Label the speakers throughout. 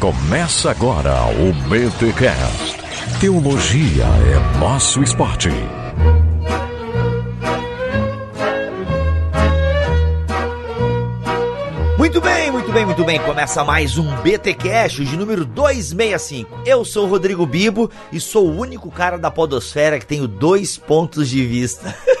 Speaker 1: Começa agora o BTCast. Teologia é nosso esporte.
Speaker 2: Muito bem, muito bem, muito bem. Começa mais um BT Cash de número 265. Eu sou o Rodrigo Bibo e sou o único cara da podosfera que tenho dois pontos de vista.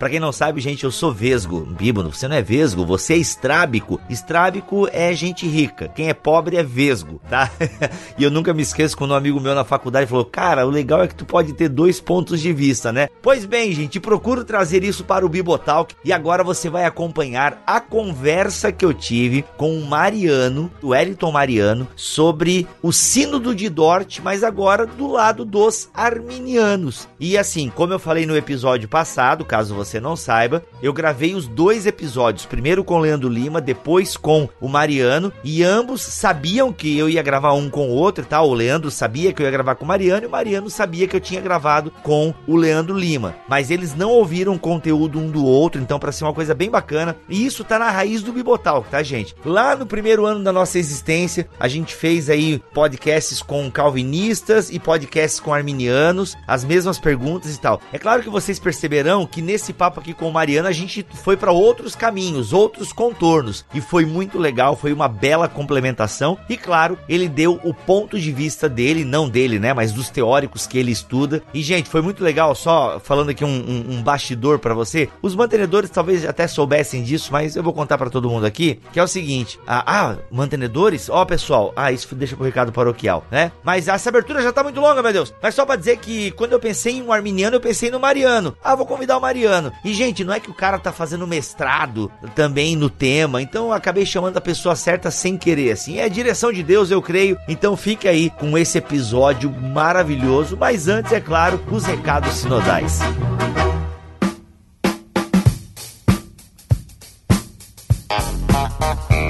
Speaker 2: Pra quem não sabe, gente, eu sou vesgo. Bíbano, você não é vesgo, você é estrábico. Estrábico é gente rica. Quem é pobre é vesgo, tá? e eu nunca me esqueço quando um amigo meu na faculdade falou: Cara, o legal é que tu pode ter dois pontos de vista, né? Pois bem, gente, procuro trazer isso para o Bibotalk e agora você vai acompanhar a conversa que eu tive com o Mariano, o Wellington Mariano, sobre o sínodo de Dort, mas agora do lado dos arminianos. E assim, como eu falei no episódio passado, caso você você não saiba, eu gravei os dois episódios, primeiro com o Leandro Lima, depois com o Mariano, e ambos sabiam que eu ia gravar um com o outro, tá? O Leandro sabia que eu ia gravar com o Mariano e o Mariano sabia que eu tinha gravado com o Leandro Lima. Mas eles não ouviram conteúdo um do outro, então para ser uma coisa bem bacana, e isso tá na raiz do Bibotal, tá, gente? Lá no primeiro ano da nossa existência, a gente fez aí podcasts com calvinistas e podcasts com arminianos, as mesmas perguntas e tal. É claro que vocês perceberão que nesse papo aqui com o Mariano, a gente foi para outros caminhos, outros contornos. E foi muito legal, foi uma bela complementação. E claro, ele deu o ponto de vista dele, não dele, né? Mas dos teóricos que ele estuda. E, gente, foi muito legal, só falando aqui um, um, um bastidor para você. Os mantenedores talvez até soubessem disso, mas eu vou contar para todo mundo aqui, que é o seguinte. Ah, ah mantenedores? Ó, oh, pessoal, ah, isso deixa pro recado paroquial, né? Mas essa abertura já tá muito longa, meu Deus. Mas só pra dizer que quando eu pensei em um arminiano, eu pensei no Mariano. Ah, vou convidar o Mariano. E, gente, não é que o cara tá fazendo mestrado também no tema, então eu acabei chamando a pessoa certa sem querer, assim. É a direção de Deus, eu creio. Então fique aí com esse episódio maravilhoso. Mas antes, é claro, os recados sinodais.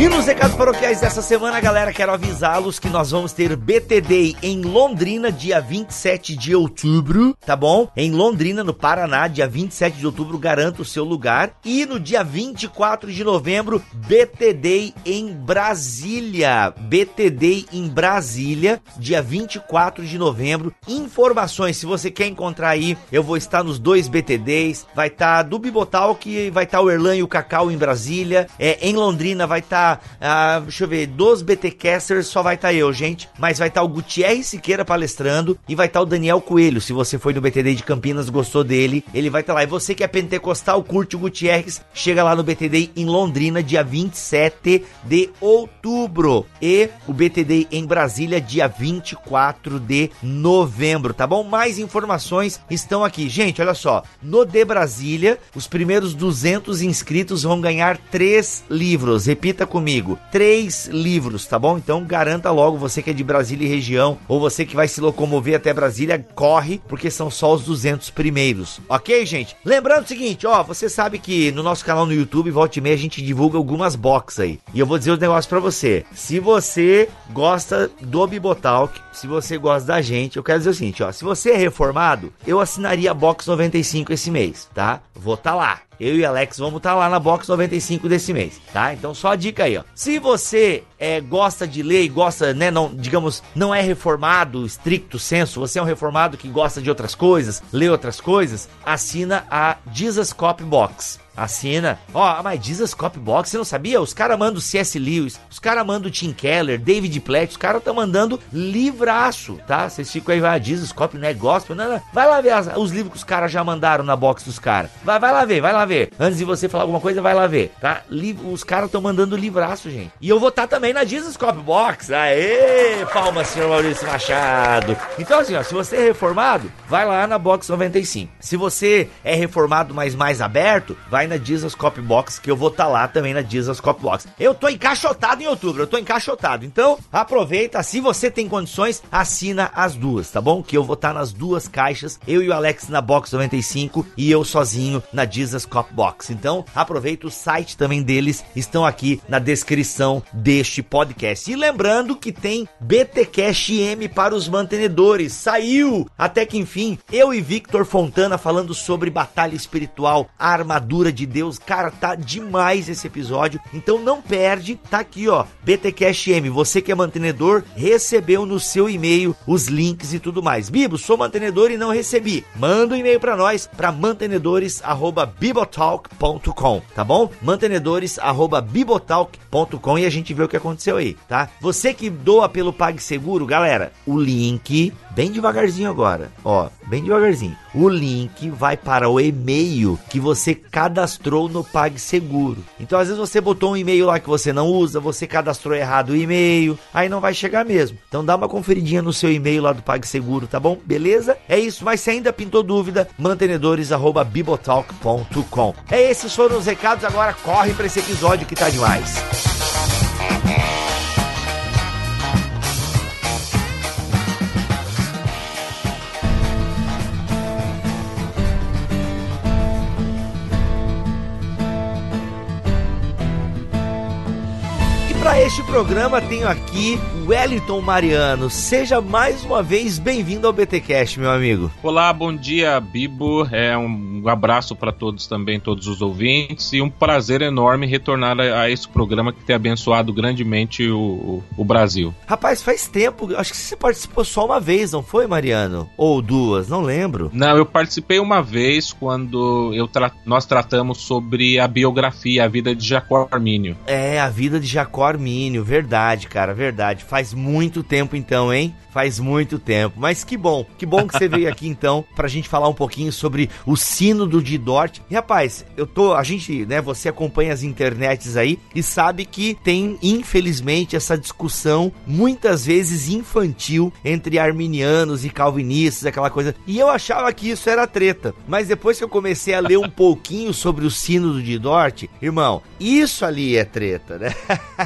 Speaker 2: E nos recados paroquiais dessa semana, galera, quero avisá-los que nós vamos ter BTD em Londrina, dia 27 de outubro, tá bom? Em Londrina, no Paraná, dia 27 de outubro, garanto o seu lugar. E no dia 24 de novembro, BTD em Brasília. BTD em Brasília, dia 24 de novembro. Informações, se você quer encontrar aí, eu vou estar nos dois BTDs. Vai estar tá do Bibotalk, vai estar tá o Erlan e o Cacau em Brasília. É, em Londrina vai estar tá ah, deixa eu ver, dos BTcasters só vai estar tá eu, gente. Mas vai estar tá o Gutierre Siqueira palestrando e vai estar tá o Daniel Coelho. Se você foi no BTD de Campinas, gostou dele, ele vai estar lá. E você que é pentecostal, curte o Gutierrez, chega lá no BTD em Londrina, dia 27 de outubro. E o BTD em Brasília, dia 24 de novembro, tá bom? Mais informações estão aqui. Gente, olha só. No de Brasília, os primeiros 200 inscritos vão ganhar três livros. Repita comigo comigo. Três livros, tá bom? Então garanta logo, você que é de Brasília e região, ou você que vai se locomover até Brasília, corre, porque são só os 200 primeiros. Ok, gente? Lembrando o seguinte, ó, você sabe que no nosso canal no YouTube, volta e meia, a gente divulga algumas boxes aí. E eu vou dizer os negócios para você. Se você gosta do Bibotalk, se você gosta da gente, eu quero dizer o seguinte, ó, se você é reformado, eu assinaria a Box 95 esse mês, tá? Vou tá lá eu e Alex vamos estar tá lá na Box 95 desse mês, tá? Então só a dica aí, ó. Se você é, gosta de ler e gosta, né, não, digamos, não é reformado, estricto senso, você é um reformado que gosta de outras coisas, lê outras coisas, assina a Jesus Cop Box. Assina. Ó, oh, mas Jesus Cop Box, você não sabia? Os caras mandam C.S. Lewis, os caras mandam Tim Keller, David Platt, os caras estão mandando livraço, tá? Vocês ficam aí, vai, Jesus Cop não é gospel, não, não. Vai lá ver as, os livros que os caras já mandaram na box dos caras. Vai, vai lá ver, vai lá ver. Antes de você falar alguma coisa, vai lá ver, tá? os caras estão mandando livraço, gente. E eu vou estar tá também na Jesus Cop Box. Aê! Palmas, senhor Maurício Machado. Então, assim, ó, se você é reformado, vai lá na Box 95. Se você é reformado, mas mais aberto, vai na Jesus Cop Box, que eu vou estar tá lá também na Jesus Cop Box. Eu tô encaixotado em outubro, eu tô encaixotado. Então, aproveita, se você tem condições, assina as duas, tá bom? Que eu vou estar tá nas duas caixas, eu e o Alex na Box 95 e eu sozinho na Jesus Cop Box. Então, aproveita o site também deles, estão aqui na descrição deste podcast. E lembrando que tem BTCast M para os mantenedores. Saiu! Até que enfim, eu e Victor Fontana falando sobre batalha espiritual, armadura De Deus. Cara, tá demais esse episódio. Então não perde, tá aqui, ó. BTCast M, você que é mantenedor, recebeu no seu e-mail os links e tudo mais. Bibo, sou mantenedor e não recebi. Manda um e-mail para nós para mantenedores@bibotalk.com, tá bom? mantenedores@bibotalk.com e a gente vê o que aconteceu aí, tá? Você que doa pelo PagSeguro, galera, o link bem devagarzinho agora, ó, bem devagarzinho. O link vai para o e-mail que você cadastrou no PagSeguro. Então, às vezes você botou um e-mail lá que você não usa, você cadastrou errado o e-mail, aí não vai chegar mesmo. Então, dá uma conferidinha no seu e-mail lá do PagSeguro, tá bom? Beleza? É isso, mas se ainda pintou dúvida, mantenedores@bibotalk.com. É esses foram os recados, agora corre para esse episódio que tá demais. Para este programa tenho aqui Wellington Mariano. Seja mais uma vez bem-vindo ao BTcast, meu amigo.
Speaker 3: Olá, bom dia, Bibo. É um abraço para todos também, todos os ouvintes e um prazer enorme retornar a, a esse programa que tem abençoado grandemente o, o, o, Brasil.
Speaker 2: Rapaz, faz tempo. Acho que você participou só uma vez, não foi, Mariano? Ou duas? Não lembro.
Speaker 3: Não, eu participei uma vez quando eu tra nós tratamos sobre a biografia, a vida de Jacó Armínio.
Speaker 2: É, a vida de Jacó Armínio, verdade, cara, verdade. Faz muito tempo então, hein? Faz muito tempo. Mas que bom, que bom que você veio aqui então pra gente falar um pouquinho sobre o sínodo de Dort. E rapaz, eu tô, a gente, né, você acompanha as internets aí e sabe que tem infelizmente essa discussão muitas vezes infantil entre arminianos e calvinistas, aquela coisa. E eu achava que isso era treta, mas depois que eu comecei a ler um pouquinho sobre o sínodo de Dort, irmão, isso ali é treta, né?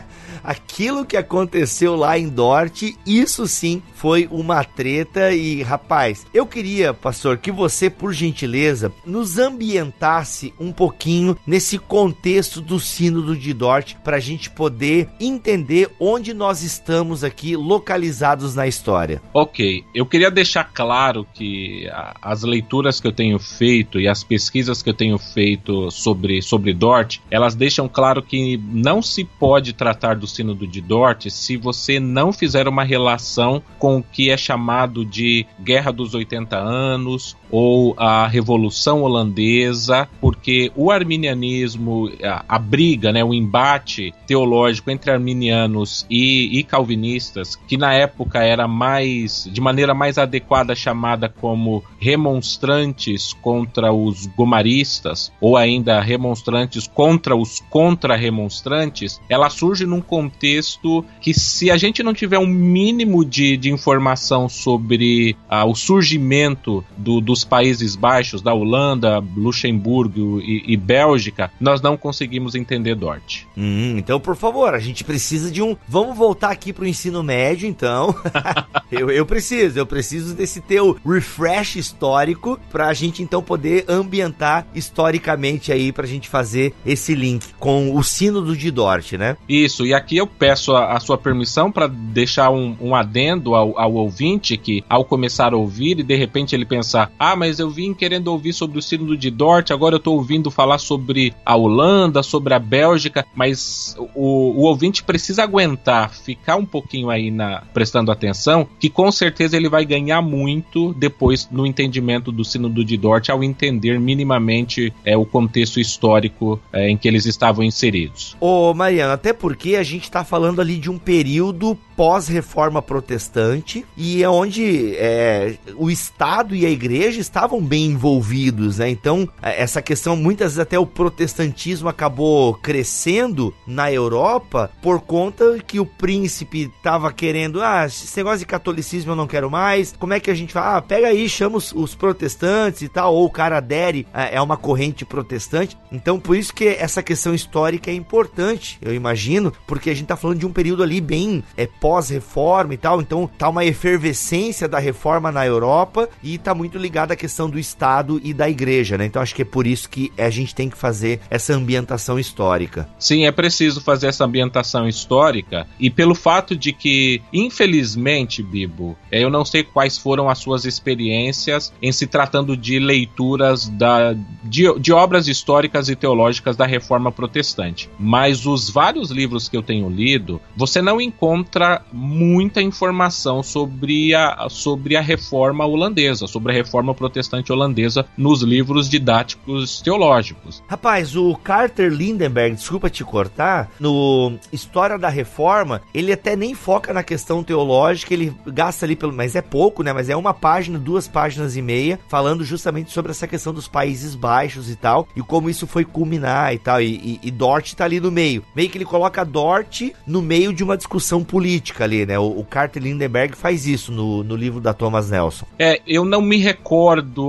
Speaker 2: Aquilo que aconteceu lá em Dort, isso sim foi uma treta e, rapaz, eu queria, pastor, que você, por gentileza, nos ambientasse um pouquinho nesse contexto do sínodo de Dort para a gente poder entender onde nós estamos aqui localizados na história.
Speaker 3: Ok, eu queria deixar claro que as leituras que eu tenho feito e as pesquisas que eu tenho feito sobre, sobre Dort, elas deixam claro que não se pode tratar do sínodo de Dort se você não fizer uma relação com o que é chamado de Guerra dos 80 Anos ou a Revolução Holandesa, porque o arminianismo, a, a briga, né, o embate teológico entre arminianos e, e calvinistas, que na época era mais, de maneira mais adequada, chamada como remonstrantes contra os gomaristas, ou ainda remonstrantes contra os contra-remonstrantes, ela surge num contexto que, se a gente não tiver um mínimo de, de informação sobre ah, o surgimento do, dos Países Baixos, da Holanda, Luxemburgo e, e Bélgica, nós não conseguimos entender Dort.
Speaker 2: Hum, então, por favor, a gente precisa de um. Vamos voltar aqui pro ensino médio, então. eu, eu preciso, eu preciso desse teu refresh histórico pra gente então poder ambientar historicamente aí pra gente fazer esse link com o sínodo de Dort, né?
Speaker 3: Isso, e aqui eu peço a, a sua permissão para deixar um, um adendo ao, ao, ouvinte que, ao começar a ouvir e de repente ele pensar: ah, mas eu vim querendo ouvir sobre o sínodo de Dort, agora eu tô ouvindo falar sobre a Holanda, sobre a Bélgica, mas o, o ouvinte precisa aguentar, ficar um pouquinho aí na, prestando atenção, que com certeza ele vai ganhar muito depois no entendimento do sínodo de Dort, ao entender minimamente é, o contexto histórico é, em que eles estavam inseridos.
Speaker 2: Ô, Mariano, até porque a gente está falando ali de um período pós-reforma protestante e é onde é, o Estado e a Igreja estavam bem envolvidos, né? Então, é, essa questão, muitas vezes até o protestantismo acabou crescendo na Europa por conta que o príncipe estava querendo, ah, esse negócio de catolicismo eu não quero mais, como é que a gente fala? Ah, pega aí, chama os, os protestantes e tal, ou o cara adere, é, é uma corrente protestante. Então, por isso que essa questão histórica é importante, eu imagino, porque gente tá falando de um período ali bem é, pós-reforma e tal, então tá uma efervescência da reforma na Europa e tá muito ligado à questão do Estado e da igreja, né? Então acho que é por isso que a gente tem que fazer essa ambientação histórica.
Speaker 3: Sim, é preciso fazer essa ambientação histórica e pelo fato de que, infelizmente, Bibo, é, eu não sei quais foram as suas experiências em se tratando de leituras da, de, de obras históricas e teológicas da reforma protestante, mas os vários livros que eu tenho lido, você não encontra muita informação sobre a, sobre a reforma holandesa, sobre a reforma protestante holandesa nos livros didáticos teológicos.
Speaker 2: Rapaz, o Carter Lindenberg, desculpa te cortar, no História da Reforma, ele até nem foca na questão teológica, ele gasta ali pelo. Mas é pouco, né? Mas é uma página, duas páginas e meia, falando justamente sobre essa questão dos Países Baixos e tal, e como isso foi culminar e tal. E, e, e Dort tá ali no meio. Meio que ele coloca Dort no meio de uma discussão política ali, né? O, o Carter Lindenberg faz isso no, no livro da Thomas Nelson.
Speaker 3: É, eu não me recordo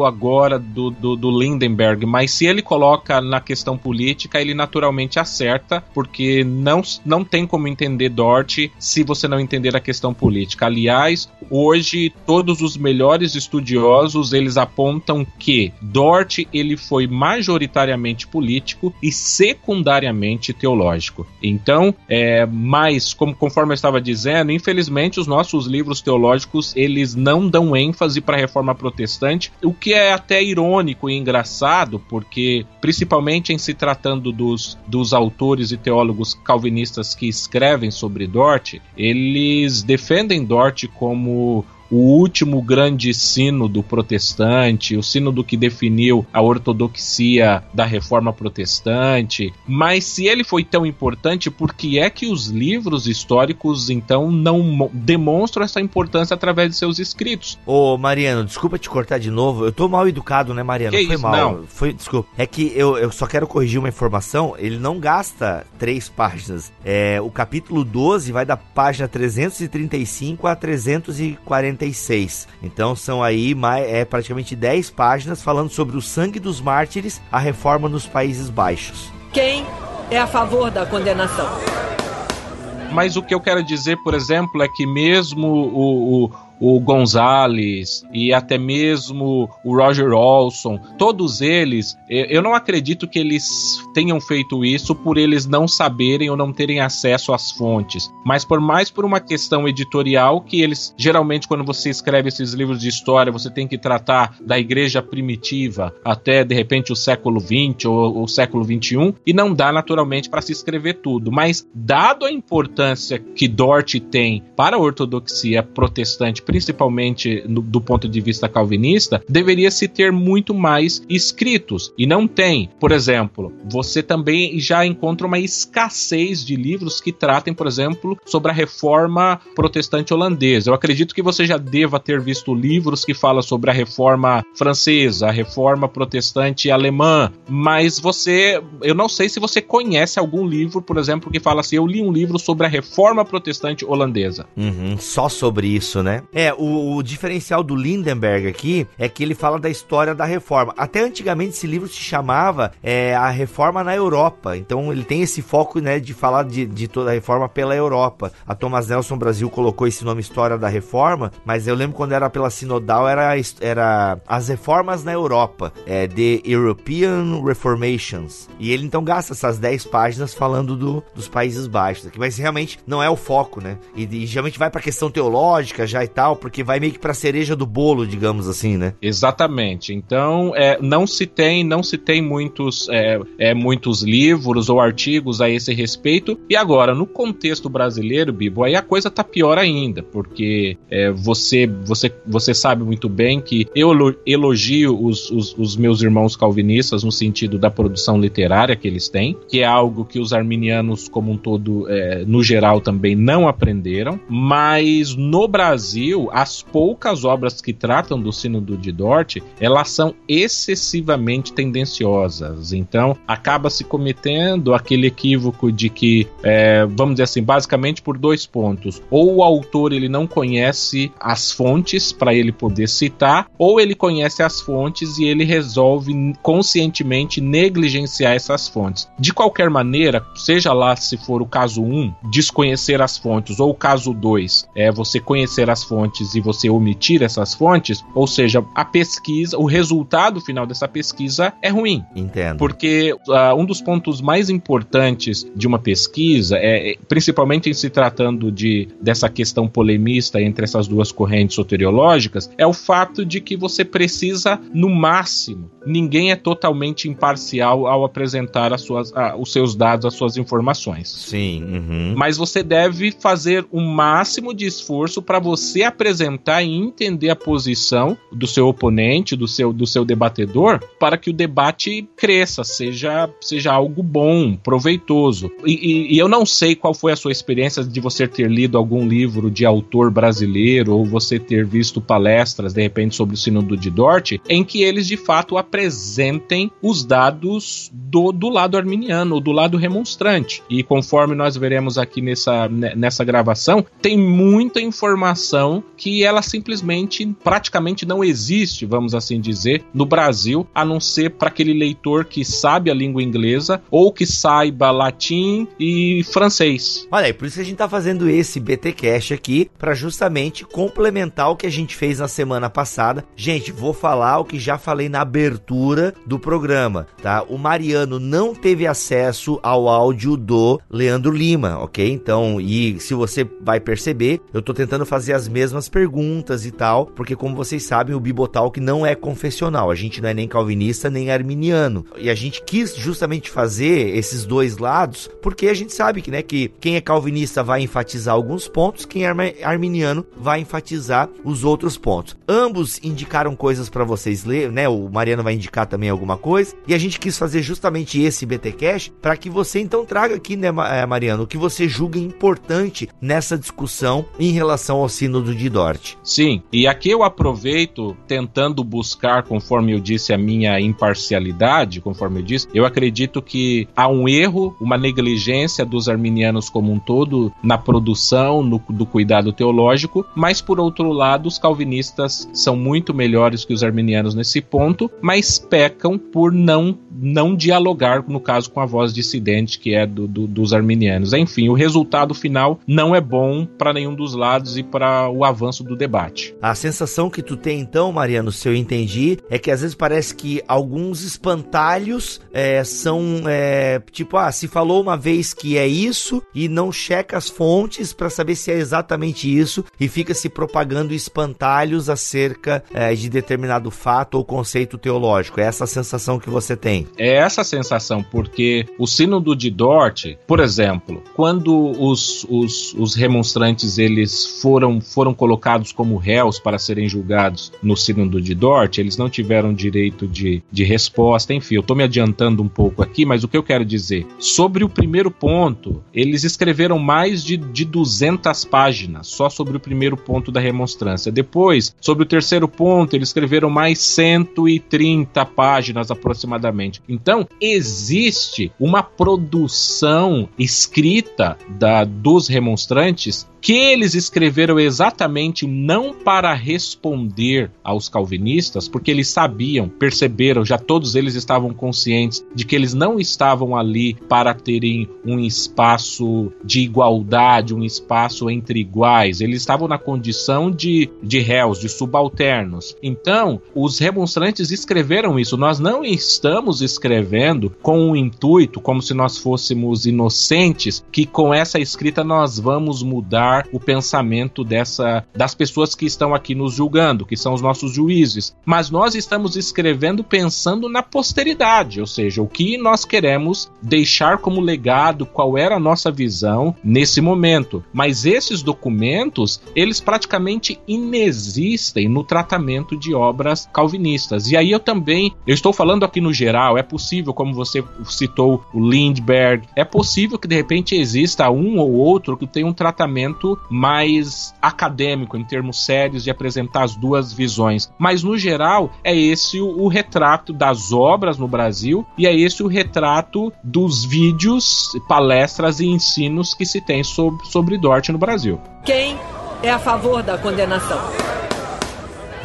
Speaker 3: agora do, do, do Lindenberg, mas se ele coloca na questão política, ele naturalmente acerta, porque não, não tem como entender Dort se você não entender a questão política. Aliás, hoje todos os melhores estudiosos eles apontam que Dort ele foi majoritariamente político e secundariamente teológico. Então, é, mas como conforme eu estava dizendo, infelizmente os nossos livros teológicos eles não dão ênfase para a reforma protestante, o que é até irônico e engraçado, porque principalmente em se tratando dos, dos autores e teólogos calvinistas que escrevem sobre Dort, eles defendem Dort como o último grande sino do protestante, o sino do que definiu a ortodoxia da reforma protestante. Mas se ele foi tão importante, por que é que os livros históricos então não demonstram essa importância através de seus escritos?
Speaker 2: Ô, Mariano, desculpa te cortar de novo. Eu tô mal educado, né, Mariano?
Speaker 3: Que
Speaker 2: foi
Speaker 3: isso?
Speaker 2: mal.
Speaker 3: Não.
Speaker 2: Foi, desculpa. É que eu, eu só quero corrigir uma informação. Ele não gasta três páginas. É, o capítulo 12 vai da página 335 a 346. Então são aí mais, é, praticamente 10 páginas falando sobre o sangue dos mártires, a reforma nos Países Baixos.
Speaker 4: Quem é a favor da condenação?
Speaker 3: Mas o que eu quero dizer, por exemplo, é que mesmo o, o, o Gonzalez e até mesmo o Roger Olson, todos eles, eu não acredito que eles tenham feito isso por eles não saberem ou não terem acesso às fontes, mas por mais por uma questão editorial que eles geralmente quando você escreve esses livros de história, você tem que tratar da igreja primitiva até de repente o século 20 ou o século 21 e não dá naturalmente para se escrever tudo, mas dado a importância que Dort tem para a ortodoxia protestante principalmente no, do ponto de vista calvinista, deveria se ter muito mais escritos. E não tem. Por exemplo, você também já encontra uma escassez de livros que tratem, por exemplo, sobre a reforma protestante holandesa. Eu acredito que você já deva ter visto livros que falam sobre a reforma francesa, a reforma protestante alemã, mas você, eu não sei se você conhece algum livro, por exemplo, que fala assim: eu li um livro sobre a reforma protestante holandesa.
Speaker 2: Uhum, só sobre isso, né? É, o, o, diferencial do Lindenberg aqui é que ele fala da história da reforma. Até antigamente esse livro se chamava é, A Reforma na Europa. Então ele tem esse foco, né, de falar de, de toda a reforma pela Europa. A Thomas Nelson Brasil colocou esse nome História da Reforma, mas eu lembro quando era pela Sinodal era, era As Reformas na Europa, é, The European Reformations. E ele então gasta essas 10 páginas falando do, dos Países Baixos aqui, mas realmente não é o foco, né? E, e geralmente vai pra questão teológica já e tal legal, porque vai meio que pra cereja do bolo, digamos assim, né?
Speaker 3: Exatamente. Então, é, não se tem, não se tem muitos, é, é, muitos livros ou artigos a esse respeito. E agora, no contexto brasileiro, Bibo, aí a coisa tá pior ainda, porque é, você, você, você sabe muito bem que eu elogio os, os, os meus irmãos calvinistas no sentido da produção literária que eles têm, que é algo que os arminianos como um todo, é, no geral, também não aprenderam, mas no Brasil Brasil, as poucas obras que tratam do Sínodo de Dort, elas são excessivamente tendenciosas. Então, acaba se cometendo aquele equívoco de que, é, vamos dizer assim, basicamente por dois pontos. Ou o autor ele não conhece as fontes para ele poder citar, ou ele conhece as fontes e ele resolve conscientemente negligenciar essas fontes. De qualquer maneira, seja lá se for o caso 1, desconhecer as fontes, ou o caso 2, é você conhecer as fontes e você omitir essas fontes, ou seja, a pesquisa, o resultado final dessa pesquisa é ruim.
Speaker 2: Entendo.
Speaker 3: Porque uh, um dos pontos mais importantes de uma pesquisa, é, é, principalmente em se tratando de dessa questão polemista entre essas duas correntes soteriológicas, é o fato de que você precisa, no máximo, ninguém é totalmente imparcial ao apresentar as suas, uh, os seus dados, as suas informações.
Speaker 2: Sim. Uhum.
Speaker 3: Mas você deve fazer o máximo de esforço para você apresentar e entender a posição do seu oponente, do seu, do seu debatedor, para que o debate cresça, seja, seja algo bom, proveitoso. E, e, e eu não sei qual foi a sua experiência de você ter lido algum livro de autor brasileiro ou você ter visto palestras, de repente, sobre o Sínodo de Dort, em que eles de fato apresentem os dados do, do lado arminiano do lado remonstrante. E conforme nós veremos aqui nessa, nessa gravação, tem muita informação que ela simplesmente praticamente não existe, vamos assim dizer, no Brasil, a não ser para aquele leitor que sabe a língua inglesa ou que saiba latim e francês.
Speaker 2: Olha aí, por isso que a gente tá fazendo esse BT Cash aqui para justamente complementar o que a gente fez na semana passada. Gente, vou falar o que já falei na abertura do programa, tá? O Mariano não teve acesso ao áudio do Leandro Lima, ok? Então, e se você vai perceber, eu tô tentando fazer as mesmas perguntas e tal, porque como vocês sabem, o Bibotalk não é confessional, a gente não é nem calvinista nem arminiano. E a gente quis justamente fazer esses dois lados, porque a gente sabe que, né, que quem é calvinista vai enfatizar alguns pontos, quem é arminiano vai enfatizar os outros pontos. Ambos indicaram coisas para vocês ler, né? O Mariano vai indicar também alguma coisa, e a gente quis fazer justamente esse BT Cash para que você então traga aqui, né, é, Mariano, o que você julga importante nessa discussão em relação ao sínodo de Dort.
Speaker 3: Sim, e aqui eu aproveito tentando buscar, conforme eu disse, a minha imparcialidade, conforme eu disse, eu acredito que há um erro, uma negligência dos arminianos como um todo na produção, no, do cuidado teológico, mas por outro lado, os calvinistas são muito melhores que os arminianos nesse ponto, mas pecam por não, não dialogar, no caso, com a voz dissidente que é do, do, dos arminianos. Enfim, o resultado final não é bom para nenhum dos lados e para o avanço do debate.
Speaker 2: A sensação que tu tem então, Mariano, se eu entendi, é que às vezes parece que alguns espantalhos é, são é, tipo, ah, se falou uma vez que é isso e não checa as fontes para saber se é exatamente isso e fica se propagando espantalhos acerca é, de determinado fato ou conceito teológico. É essa a sensação que você tem?
Speaker 3: É essa a sensação, porque o sínodo de Dort, por exemplo, quando os, os, os remonstrantes eles foram, foram colocados como réus para serem julgados no sínodo de Dort, eles não tiveram direito de, de resposta, enfim, eu estou me adiantando um pouco aqui, mas o que eu quero dizer? Sobre o primeiro ponto, eles escreveram mais de, de 200 páginas só sobre o primeiro ponto da remonstrância. Depois, sobre o terceiro ponto, eles escreveram mais 130 páginas aproximadamente. Então, existe uma produção escrita da, dos remonstrantes que eles escreveram exatamente não para responder aos calvinistas, porque eles sabiam, perceberam, já todos eles estavam conscientes de que eles não estavam ali para terem um espaço de igualdade, um espaço entre iguais, eles estavam na condição de, de réus, de subalternos. Então, os remonstrantes escreveram isso. Nós não estamos escrevendo com um intuito, como se nós fôssemos inocentes, que com essa escrita nós vamos mudar mudar o pensamento dessa das pessoas que estão aqui nos julgando, que são os nossos juízes. Mas nós estamos escrevendo pensando na posteridade, ou seja, o que nós queremos deixar como legado, qual era a nossa visão nesse momento. Mas esses documentos, eles praticamente inexistem no tratamento de obras calvinistas. E aí eu também, eu estou falando aqui no geral, é possível, como você citou o Lindbergh, é possível que de repente exista um ou outro que tenha um tratamento mais acadêmico, em termos sérios, de apresentar as duas visões. Mas, no geral, é esse o, o retrato das obras no Brasil e é esse o retrato dos vídeos, palestras e ensinos que se tem sobre, sobre Dort no Brasil.
Speaker 4: Quem é a favor da condenação?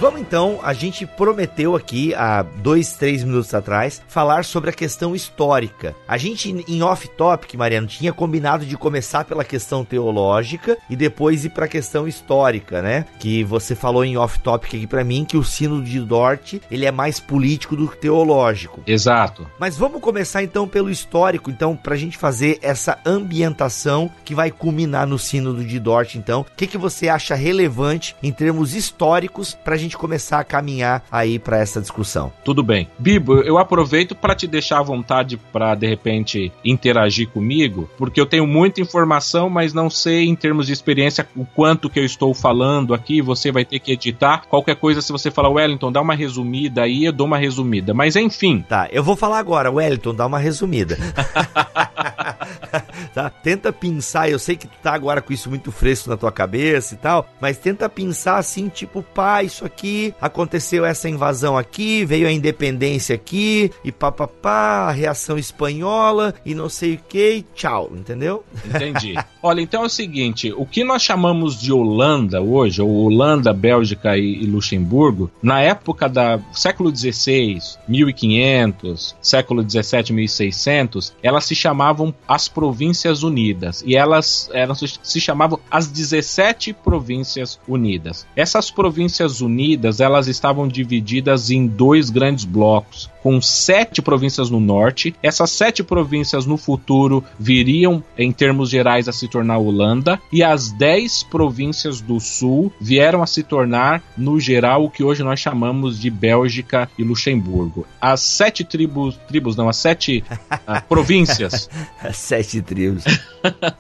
Speaker 2: Vamos então, a gente prometeu aqui há dois, três minutos atrás falar sobre a questão histórica. A gente em off-topic, Mariano, tinha combinado de começar pela questão teológica e depois ir para a questão histórica, né? Que você falou em off-topic aqui para mim que o sino de Dort ele é mais político do que teológico.
Speaker 3: Exato.
Speaker 2: Mas vamos começar então pelo histórico, então, para a gente fazer essa ambientação que vai culminar no sino de Dort. Então, o que, que você acha relevante em termos históricos para a gente gente começar a caminhar aí para essa discussão.
Speaker 3: Tudo bem. Bibo, eu aproveito para te deixar à vontade para de repente interagir comigo, porque eu tenho muita informação, mas não sei em termos de experiência o quanto que eu estou falando aqui. Você vai ter que editar. Qualquer coisa, se você falar, Wellington, dá uma resumida aí, eu dou uma resumida. Mas enfim.
Speaker 2: Tá, eu vou falar agora, Wellington, dá uma resumida. tá? Tenta pensar, eu sei que tu tá agora com isso muito fresco na tua cabeça e tal, mas tenta pensar assim, tipo, pá, isso aqui, aconteceu essa invasão aqui, veio a independência aqui, e papapá, a reação espanhola, e não sei o que, tchau, entendeu?
Speaker 3: Entendi. Olha, então é o seguinte, o que nós chamamos de Holanda hoje, ou Holanda, Bélgica e, e Luxemburgo, na época da século XVI, 1500, século XVII, 1600, elas se chamavam as Províncias Unidas e elas, elas se chamavam as 17 Províncias Unidas. Essas Províncias Unidas elas estavam divididas em dois grandes blocos com sete províncias no norte. Essas sete províncias no futuro viriam, em termos gerais, a se tornar Holanda, e as dez províncias do sul vieram a se tornar, no geral, o que hoje nós chamamos de Bélgica e Luxemburgo. As sete tribos, tribos não, as sete uh, províncias.
Speaker 2: sete tribos.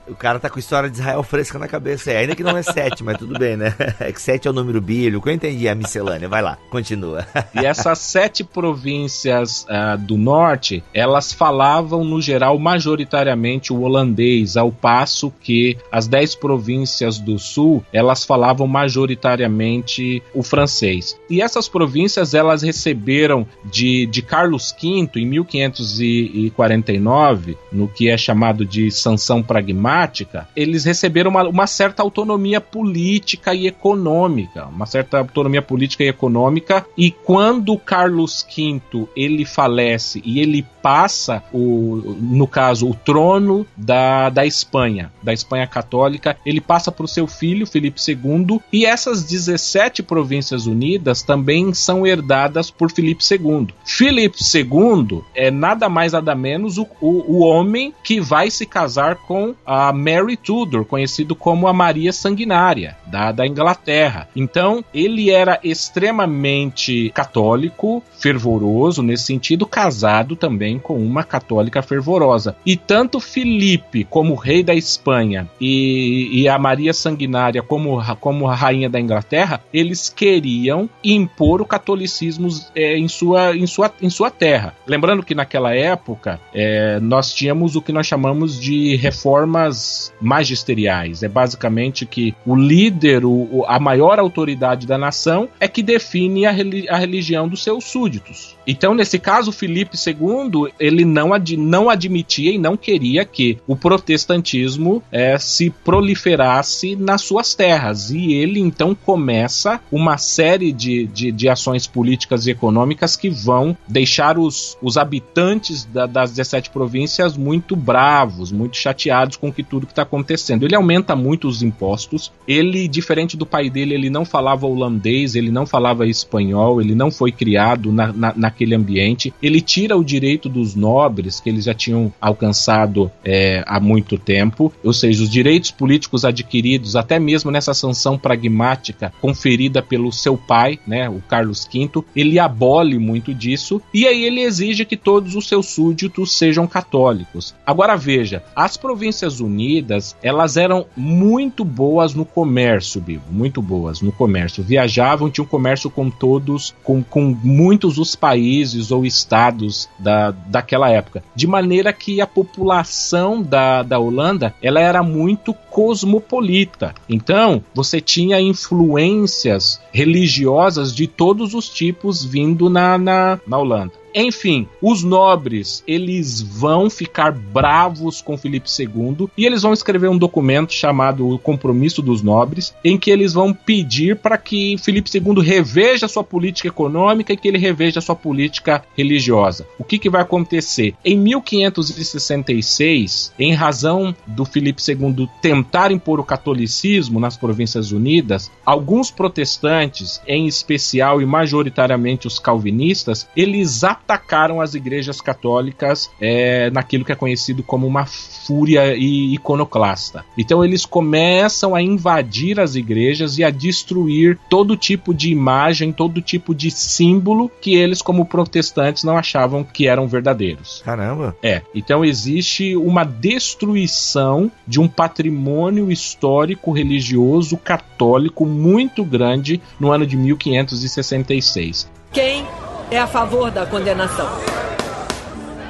Speaker 2: o cara tá com história de Israel fresca na cabeça, é, ainda que não é sete, mas tudo bem, né? É que sete é o número bíblico, eu entendi a miscelânea, vai lá, continua.
Speaker 3: e essas sete províncias províncias uh, do norte, elas falavam no geral majoritariamente o holandês, ao passo que as dez províncias do sul, elas falavam majoritariamente o francês. E essas províncias elas receberam de, de Carlos V em 1549, no que é chamado de sanção pragmática, eles receberam uma, uma certa autonomia política e econômica, uma certa autonomia política e econômica, e quando Carlos V ele falece e ele passa o, no caso, o trono da, da Espanha, da Espanha católica, ele passa para o seu filho Felipe II e essas 17 províncias unidas também são herdadas por Felipe II. Felipe II é nada mais nada menos o, o, o homem que vai se casar com a Mary Tudor, conhecido como a Maria Sanguinária da, da Inglaterra. Então ele era extremamente católico, fervoroso nesse sentido, casado também com uma católica fervorosa. E tanto Filipe, como rei da Espanha, e, e a Maria Sanguinária, como, como rainha da Inglaterra, eles queriam impor o catolicismo é, em, sua, em, sua, em sua terra. Lembrando que naquela época é, nós tínhamos o que nós chamamos de reformas magisteriais. É basicamente que o líder, o, a maior autoridade da nação, é que define a, a religião dos seus súditos. Então, nesse caso, Filipe II, ele não, ad, não admitia e não queria que o protestantismo é, se proliferasse nas suas terras. E ele, então, começa uma série de, de, de ações políticas e econômicas que vão deixar os, os habitantes da, das 17 províncias muito bravos, muito chateados com que tudo que está acontecendo. Ele aumenta muito os impostos. Ele, diferente do pai dele, ele não falava holandês, ele não falava espanhol, ele não foi criado na, na, naquele ambiente. Ele tira o direito dos nobres que eles já tinham alcançado é, há muito tempo, ou seja, os direitos políticos adquiridos até mesmo nessa sanção pragmática conferida pelo seu pai, né, o Carlos V, ele abole muito disso e aí ele exige que todos os seus súditos sejam católicos. Agora veja, as províncias unidas elas eram muito boas no comércio, Bibo, muito boas no comércio. Viajavam, tinham comércio com todos, com, com muitos os países ou estados da, daquela época. De maneira que a população da, da Holanda ela era muito cosmopolita. Então, você tinha influências religiosas de todos os tipos vindo na, na, na Holanda. Enfim, os nobres, eles vão ficar bravos com Felipe II e eles vão escrever um documento chamado O Compromisso dos Nobres, em que eles vão pedir para que Felipe II reveja sua política econômica e que ele reveja sua política religiosa. O que, que vai acontecer? Em 1566, em razão do Felipe II tentar impor o catolicismo nas Províncias Unidas, alguns protestantes, em especial e majoritariamente os calvinistas, eles atacaram as igrejas católicas é, naquilo que é conhecido como uma fúria iconoclasta. Então eles começam a invadir as igrejas e a destruir todo tipo de imagem, todo tipo de símbolo que eles, como protestantes, não achavam que eram verdadeiros.
Speaker 2: Caramba!
Speaker 3: É. Então existe uma destruição de um patrimônio histórico religioso católico muito grande no ano de 1566.
Speaker 4: Quem é a favor da condenação.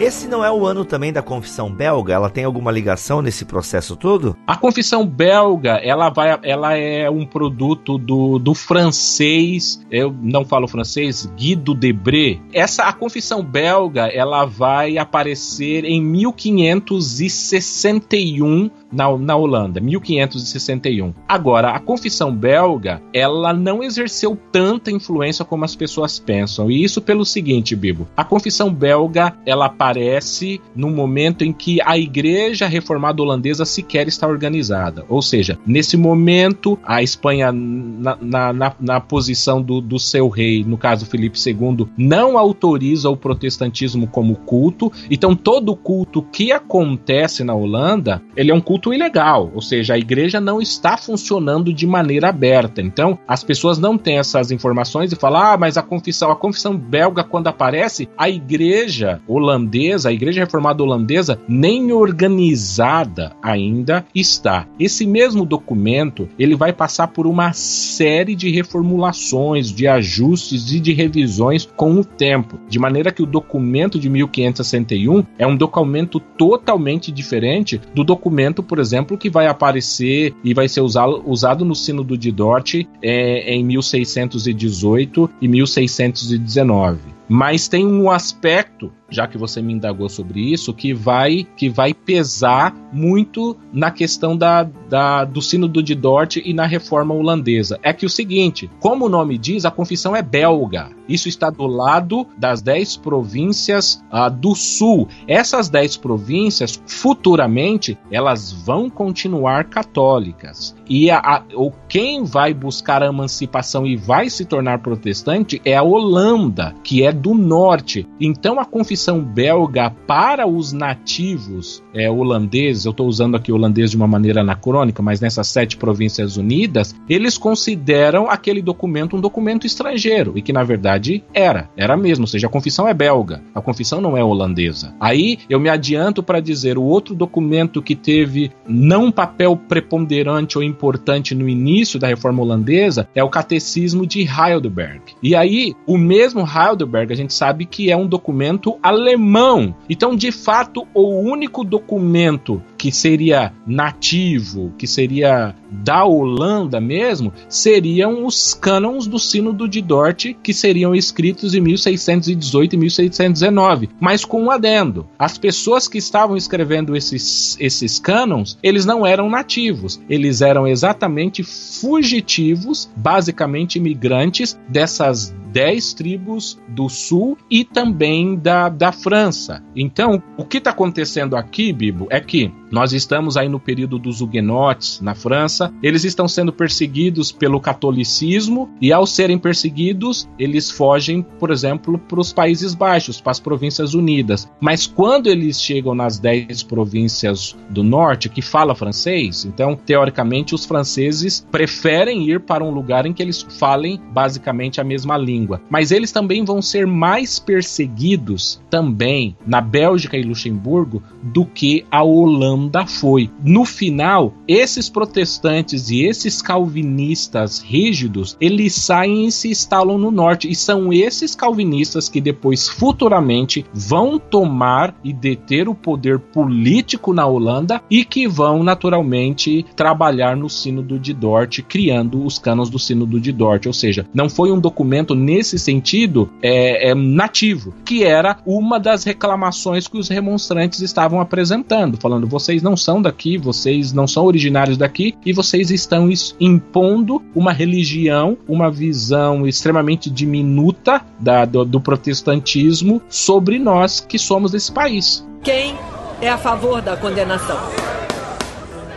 Speaker 2: Esse não é o ano também da confissão belga? Ela tem alguma ligação nesse processo todo?
Speaker 3: A confissão belga, ela vai, ela é um produto do, do francês, eu não falo francês, Guido Debré. Essa a confissão belga, ela vai aparecer em 1561 na, na Holanda, 1561. Agora, a confissão belga, ela não exerceu tanta influência como as pessoas pensam. E isso pelo seguinte, Bibo. A confissão belga, ela aparece no momento em que a igreja reformada holandesa sequer está organizada. Ou seja, nesse momento, a Espanha, na, na, na, na posição do, do seu rei, no caso Felipe II, não autoriza o protestantismo como culto. Então, todo culto que acontece na Holanda, ele é um culto culto ilegal, ou seja, a igreja não está funcionando de maneira aberta. Então, as pessoas não têm essas informações e falam: "Ah, mas a confissão, a confissão belga quando aparece, a igreja holandesa, a igreja reformada holandesa nem organizada ainda está". Esse mesmo documento, ele vai passar por uma série de reformulações, de ajustes e de revisões com o tempo, de maneira que o documento de 1561 é um documento totalmente diferente do documento por exemplo, que vai aparecer e vai ser usado, usado no Sínodo de Dort é, em 1618 e 1619. Mas tem um aspecto, já que você me indagou sobre isso, que vai que vai pesar muito na questão da, da, do Sínodo de Dort e na reforma holandesa. É que o seguinte, como o nome diz, a confissão é belga. Isso está do lado das dez províncias uh, do sul. Essas dez províncias, futuramente, elas vão continuar católicas. E a, a, quem vai buscar a emancipação e vai se tornar protestante é a Holanda, que é do norte. Então a confissão belga para os nativos é, holandeses, eu estou usando aqui holandês de uma maneira anacrônica, mas nessas sete províncias unidas, eles consideram aquele documento um documento estrangeiro, e que na verdade era, era mesmo, ou seja, a confissão é belga, a confissão não é holandesa. Aí eu me adianto para dizer o outro documento que teve não um papel preponderante ou importante no início da reforma holandesa é o Catecismo de Heidelberg. E aí o mesmo Heidelberg a gente sabe que é um documento alemão. Então, de fato, o único documento que seria nativo, que seria da Holanda mesmo, seriam os cânons do Sínodo de Dort, que seriam escritos em 1618 e 1619, mas com um adendo. As pessoas que estavam escrevendo esses, esses cânons, eles não eram nativos, eles eram exatamente fugitivos, basicamente imigrantes dessas dez tribos do sul e também da, da França. Então, o que está acontecendo aqui, Bibo, é que nós estamos aí no período dos huguenotes na França. Eles estão sendo perseguidos pelo catolicismo e, ao serem perseguidos, eles fogem, por exemplo, para os Países Baixos, para as Províncias Unidas. Mas quando eles chegam nas dez províncias do norte, que fala francês, então, teoricamente, os franceses preferem ir para um lugar em que eles falem basicamente a mesma língua. Mas eles também vão ser mais perseguidos também na Bélgica e Luxemburgo do que a Holanda Foi. No final, esses protestantes e esses calvinistas rígidos, eles saem e se instalam no norte. E são esses calvinistas que depois, futuramente, vão tomar e deter o poder político na Holanda e que vão, naturalmente, trabalhar no Sínodo de Dort, criando os canos do Sínodo de Dort. Ou seja, não foi um documento nesse sentido é, é, nativo, que era uma das reclamações que os remonstrantes estavam apresentando, falando: vocês não são daqui, vocês não são originários daqui e vocês estão impondo uma religião, uma visão extremamente diminuta da, do, do protestantismo sobre nós que somos desse país.
Speaker 4: Quem é a favor da condenação?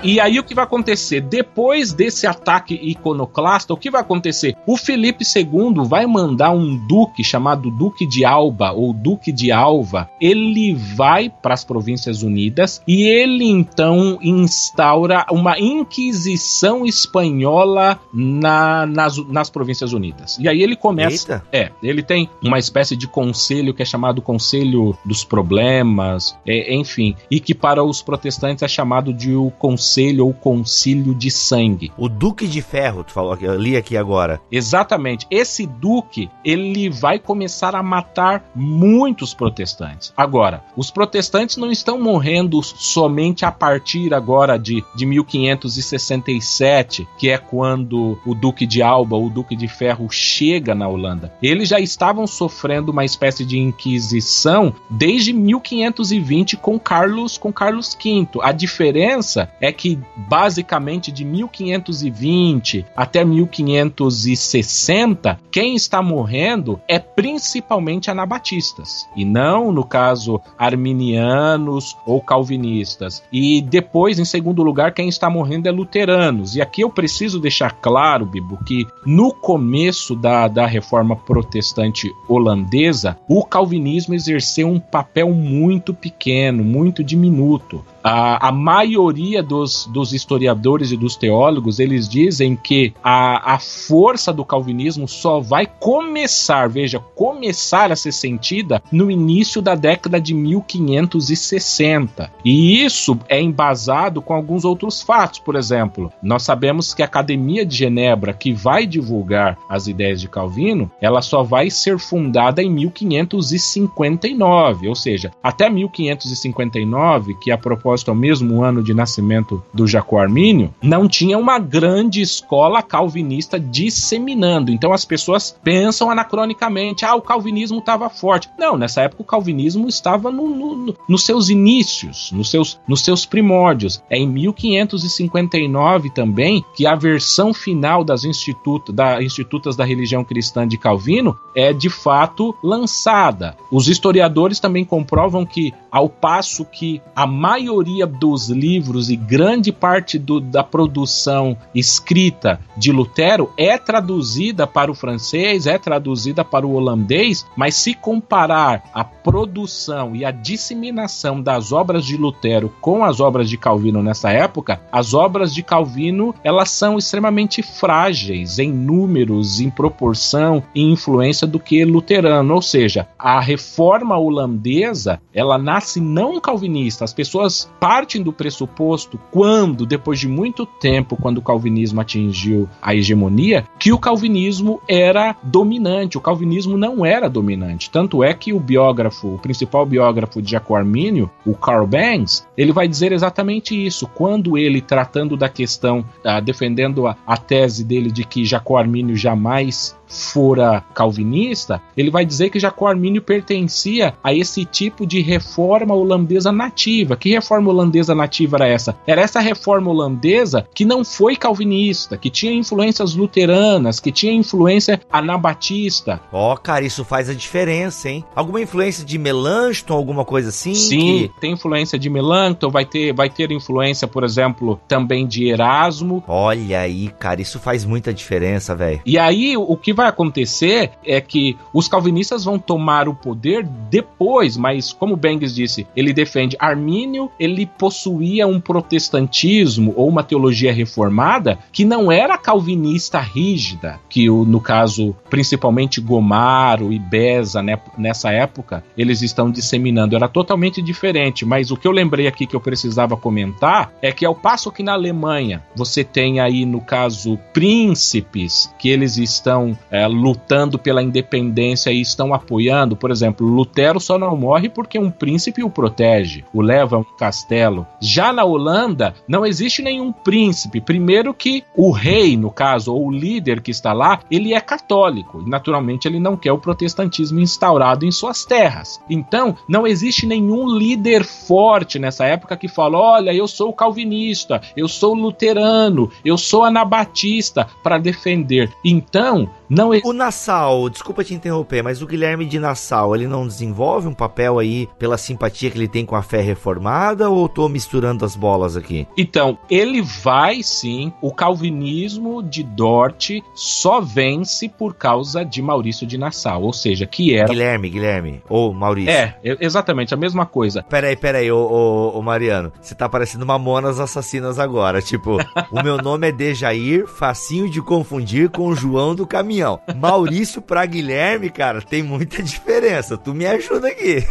Speaker 3: E aí o que vai acontecer? Depois desse ataque iconoclasta, o que vai acontecer? O Felipe II vai mandar um duque chamado Duque de Alba ou Duque de Alva. Ele vai para as Províncias Unidas e ele então instaura uma Inquisição espanhola na, nas, nas Províncias Unidas. E aí ele começa. Eita. É, ele tem uma espécie de conselho que é chamado Conselho dos Problemas, é, enfim, e que para os protestantes é chamado de o Conselho conselho ou concílio de sangue.
Speaker 2: O Duque de Ferro, tu falou, eu li aqui agora.
Speaker 3: Exatamente. Esse duque, ele vai começar a matar muitos protestantes. Agora, os protestantes não estão morrendo somente a partir agora de, de 1567, que é quando o Duque de Alba, o Duque de Ferro, chega na Holanda. Eles já estavam sofrendo uma espécie de inquisição desde 1520 com Carlos, com Carlos V. A diferença é que que basicamente de 1520 até 1560, quem está morrendo é principalmente anabatistas, e não, no caso, arminianos ou calvinistas. E depois, em segundo lugar, quem está morrendo é luteranos. E aqui eu preciso deixar claro, Bibo, que no começo da, da reforma protestante holandesa, o calvinismo exerceu um papel muito pequeno, muito diminuto. A, a maioria dos, dos historiadores e dos teólogos eles dizem que a, a força do calvinismo só vai começar, veja, começar a ser sentida no início da década de 1560. E isso é embasado com alguns outros fatos. Por exemplo, nós sabemos que a Academia de Genebra, que vai divulgar as ideias de Calvino, ela só vai ser fundada em 1559, ou seja, até 1559, que a proposta ao mesmo ano de nascimento do Jacó Armínio, não tinha uma grande escola calvinista disseminando. Então as pessoas pensam anacronicamente: ah, o calvinismo estava forte. Não, nessa época o calvinismo estava no, no, nos seus inícios, nos seus, nos seus primórdios. É em 1559 também que a versão final das institutas da, institutas da religião cristã de Calvino é de fato lançada. Os historiadores também comprovam que, ao passo que a maioria maioria dos livros e grande parte do, da produção escrita de Lutero é traduzida para o francês, é traduzida para o holandês, mas se comparar a produção e a disseminação das obras de Lutero com as obras de Calvino nessa época, as obras de Calvino elas são extremamente frágeis em números, em proporção e influência do que luterano, ou seja, a reforma holandesa ela nasce não calvinista, as pessoas partem do pressuposto, quando, depois de muito tempo, quando o calvinismo atingiu a hegemonia, que o calvinismo era dominante. O calvinismo não era dominante. Tanto é que o biógrafo, o principal biógrafo de Jaco Armínio, o Carl Banks, ele vai dizer exatamente isso. Quando ele, tratando da questão, uh, defendendo a, a, tese dele de que Jacó Armínio jamais fora calvinista, ele vai dizer que Jacó Armínio pertencia a esse tipo de reforma holandesa nativa. Que reforma holandesa nativa era essa? Era essa reforma holandesa que não foi calvinista, que tinha influências luteranas, que tinha influência anabatista.
Speaker 2: Ó, oh, cara, isso faz a diferença, hein? Alguma influência de Melanchthon, alguma coisa assim?
Speaker 3: Sim, que... tem influência de Melanchthon, vai ter, vai ter influência, por exemplo, também de Erasmo.
Speaker 2: Olha aí, cara, isso faz muita diferença, velho.
Speaker 3: E aí, o que vai vai acontecer é que os calvinistas vão tomar o poder depois, mas como Bengues disse, ele defende Armínio, ele possuía um protestantismo ou uma teologia reformada que não era calvinista rígida, que no caso principalmente Gomaro e Beza né, nessa época eles estão disseminando, era totalmente diferente. Mas o que eu lembrei aqui que eu precisava comentar é que ao passo que na Alemanha você tem aí no caso príncipes que eles estão é, lutando pela independência e estão apoiando, por exemplo, Lutero só não morre porque um príncipe o protege, o leva a um castelo. Já na Holanda não existe nenhum príncipe. Primeiro que o rei, no caso, ou o líder que está lá, ele é católico e naturalmente ele não quer o protestantismo instaurado em suas terras. Então não existe nenhum líder forte nessa época que fala: olha, eu sou calvinista, eu sou luterano, eu sou anabatista para defender. Então não
Speaker 2: O Nassau, desculpa te interromper, mas o Guilherme de Nassau, ele não desenvolve um papel aí pela simpatia que ele tem com a fé reformada ou tô misturando as bolas aqui?
Speaker 3: Então, ele vai sim, o calvinismo de Dort só vence por causa de Maurício de Nassau, ou seja, que era
Speaker 2: Guilherme, Guilherme ou Maurício.
Speaker 3: É, exatamente a mesma coisa.
Speaker 2: Peraí, peraí, ô, ô, ô Mariano, você tá parecendo Mamonas Assassinas agora, tipo, o meu nome é Dejair, facinho de confundir com João do Caminhão. Maurício pra Guilherme, cara, tem muita diferença. Tu me ajuda aqui.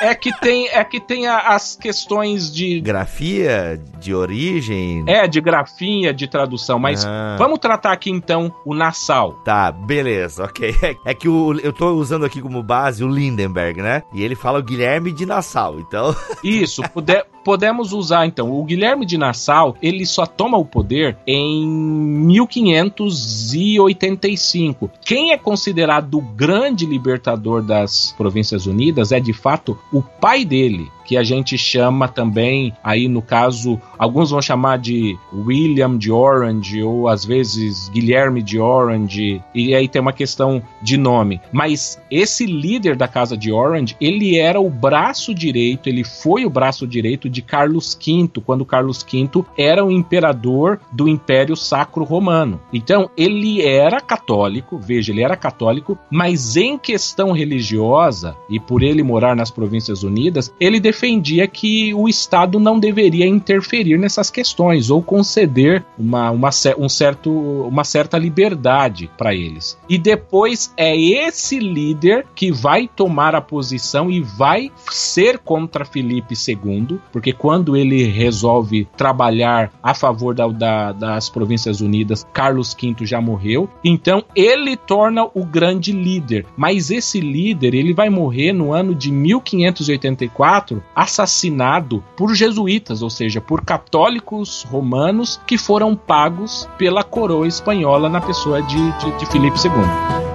Speaker 3: É que tem, é que tem a, as questões de.
Speaker 2: Grafia, de origem.
Speaker 3: É, de grafia, de tradução. Mas ah. vamos tratar aqui então o Nassau.
Speaker 2: Tá, beleza, ok. É, é que o, eu tô usando aqui como base o Lindenberg, né? E ele fala o Guilherme de Nassau, então.
Speaker 3: Isso, puder, podemos usar então. O Guilherme de Nassau, ele só toma o poder em 1585. Quem é considerado o grande libertador das Províncias Unidas é de fato o pai dele, que a gente chama também, aí no caso, alguns vão chamar de William de Orange, ou às vezes Guilherme de Orange, e aí tem uma questão de nome. Mas esse líder da casa de Orange, ele era o braço direito, ele foi o braço direito de Carlos V, quando Carlos V era o imperador do Império Sacro Romano. Então, ele era católico, veja, ele era católico, mas em questão religiosa, e por ele morar nas Províncias Unidas, ele defendia que o Estado não deveria interferir nessas questões ou conceder uma, uma, um certo, uma certa liberdade para eles. E depois é esse líder que vai tomar a posição e vai ser contra Felipe II, porque quando ele resolve trabalhar a favor da, da, das Províncias Unidas, Carlos V já morreu. Então ele torna o grande líder. Mas esse líder ele vai morrer no ano de 1584 assassinado por jesuítas, ou seja, por católicos romanos que foram pagos pela coroa espanhola na pessoa de, de, de Filipe II.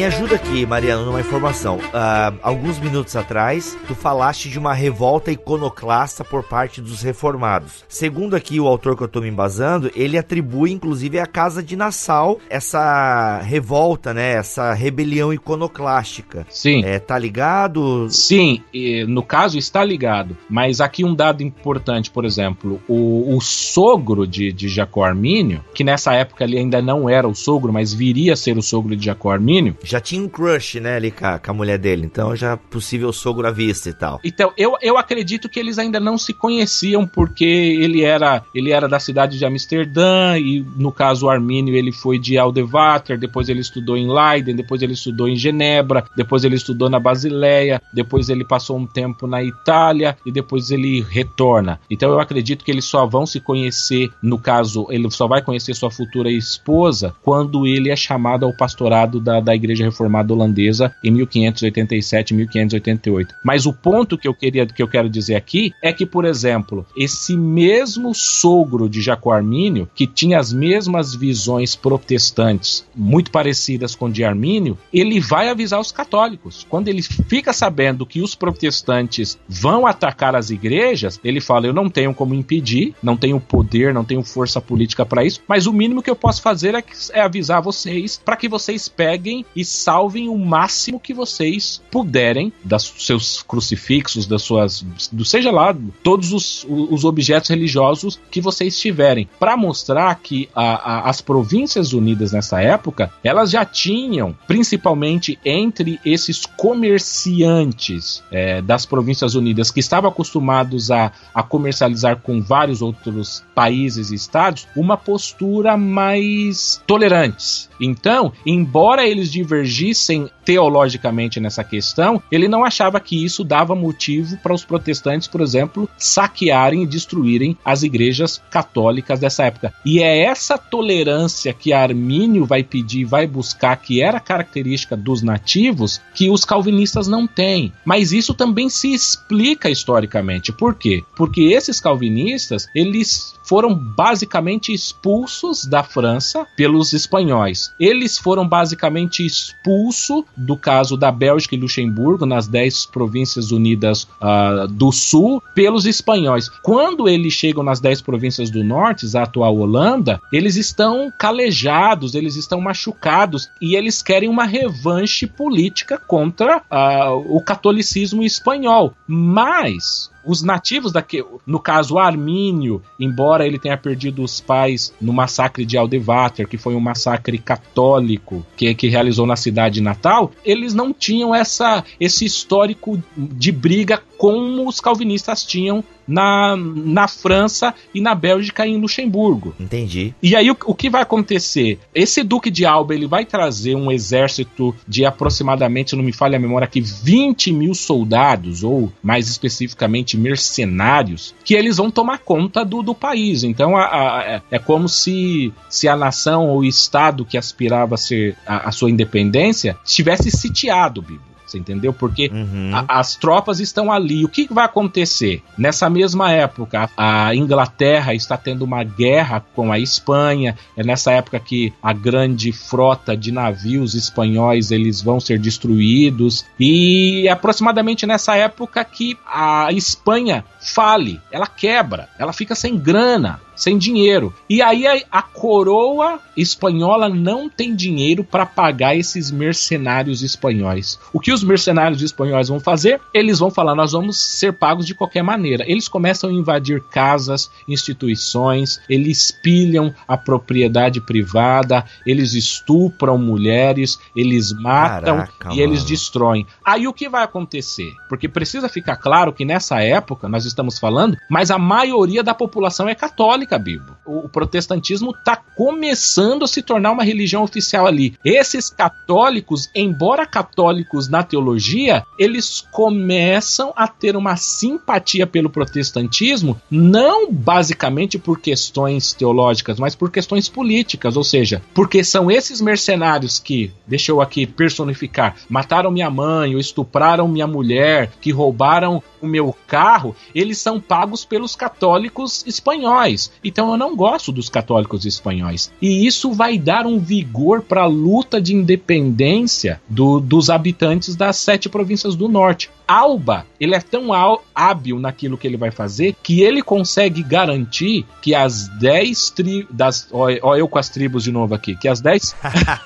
Speaker 2: Me ajuda aqui, Mariano, numa informação. Uh, alguns minutos atrás, tu falaste de uma revolta iconoclasta por parte dos reformados. Segundo aqui o autor que eu tô me embasando, ele atribui, inclusive, à casa de Nassau essa revolta, né? Essa rebelião iconoclástica.
Speaker 3: Sim.
Speaker 2: É, tá ligado?
Speaker 3: Sim, no caso está ligado. Mas aqui um dado importante, por exemplo, o, o sogro de, de Jacó Armínio, que nessa época ele ainda não era o sogro, mas viria a ser o sogro de Jacó Armínio,
Speaker 2: já tinha um crush, né, ali com a, com a, mulher dele. Então já possível sogro à vista e tal.
Speaker 3: Então, eu, eu acredito que eles ainda não se conheciam porque ele era ele era da cidade de Amsterdã e no caso o Armínio ele foi de Aldewater, depois ele estudou em Leiden, depois ele estudou em Genebra, depois ele estudou na Basileia, depois ele passou um tempo na Itália e depois ele retorna. Então eu acredito que eles só vão se conhecer, no caso, ele só vai conhecer sua futura esposa quando ele é chamado ao pastorado da, da igreja Igreja Reformada Holandesa em 1587, 1588. Mas o ponto que eu queria que eu quero dizer aqui é que, por exemplo, esse mesmo sogro de Jacó Armínio, que tinha as mesmas visões protestantes, muito parecidas com de Armínio, ele vai avisar os católicos. Quando ele fica sabendo que os protestantes vão atacar as igrejas, ele fala: "Eu não tenho como impedir, não tenho poder, não tenho força política para isso, mas o mínimo que eu posso fazer é, é avisar vocês para que vocês peguem e salvem o máximo que vocês puderem dos seus crucifixos, das suas, do seja lá, todos os, os objetos religiosos que vocês tiverem, para mostrar que a, a, as províncias unidas nessa época elas já tinham, principalmente entre esses comerciantes é, das províncias unidas que estavam acostumados a, a comercializar com vários outros países e estados, uma postura mais tolerante. Então, embora eles divergissem teologicamente nessa questão, ele não achava que isso dava motivo para os protestantes, por exemplo, saquearem e destruírem as igrejas católicas dessa época. E é essa tolerância que Armínio vai pedir, vai buscar, que era característica dos nativos, que os calvinistas não têm. Mas isso também se explica historicamente. Por quê? Porque esses calvinistas, eles foram basicamente expulsos da França pelos espanhóis. Eles foram basicamente expulsos do caso da Bélgica e Luxemburgo, nas dez províncias unidas uh, do sul, pelos espanhóis. Quando eles chegam nas dez províncias do norte, a atual Holanda, eles estão calejados, eles estão machucados e eles querem uma revanche política contra uh, o catolicismo espanhol. Mas os nativos daqui, no caso Armínio, embora ele tenha perdido os pais no massacre de Aldevater, que foi um massacre católico que, que realizou na cidade natal, eles não tinham essa, esse histórico de briga como os calvinistas tinham na, na França e na Bélgica e em Luxemburgo.
Speaker 2: Entendi.
Speaker 3: E aí o, o, que vai acontecer? Esse Duque de Alba ele vai trazer um exército de aproximadamente, não me falha a memória, aqui 20 mil soldados, ou mais especificamente mercenários, que eles vão tomar conta do, do país. Então a, a, é, é como se, se a nação ou o Estado que aspirava a ser a, a sua independência estivesse sitiado, Bibo. Você entendeu? Porque uhum. a, as tropas estão ali. O que vai acontecer? Nessa mesma época, a Inglaterra está tendo uma guerra com a Espanha. É nessa época que a grande frota de navios espanhóis eles vão ser destruídos. E é aproximadamente nessa época que a Espanha fale, ela quebra, ela fica sem grana sem dinheiro. E aí a, a coroa espanhola não tem dinheiro para pagar esses mercenários espanhóis. O que os mercenários espanhóis vão fazer? Eles vão falar: nós vamos ser pagos de qualquer maneira. Eles começam a invadir casas, instituições, eles pilham a propriedade privada, eles estupram mulheres, eles matam Caraca, e eles destroem. Aí o que vai acontecer? Porque precisa ficar claro que nessa época nós estamos falando, mas a maioria da população é católica, Bibo. O, protestantismo está começando a se tornar uma religião oficial ali. Esses católicos, embora católicos na teologia, eles começam a ter uma simpatia pelo protestantismo, não basicamente por questões teológicas, mas por questões políticas, ou seja, porque são esses mercenários que, deixa eu aqui personificar, mataram minha mãe, ou estupraram minha mulher, que roubaram o meu carro, eles são pagos pelos católicos espanhóis. Então eu não gosto dos católicos espanhóis. E isso vai dar um vigor para a luta de independência do, dos habitantes das sete províncias do norte. Alba, ele é tão hábil naquilo que ele vai fazer que ele consegue garantir que as dez tribos. Ó, eu com as tribos de novo aqui. Que as dez.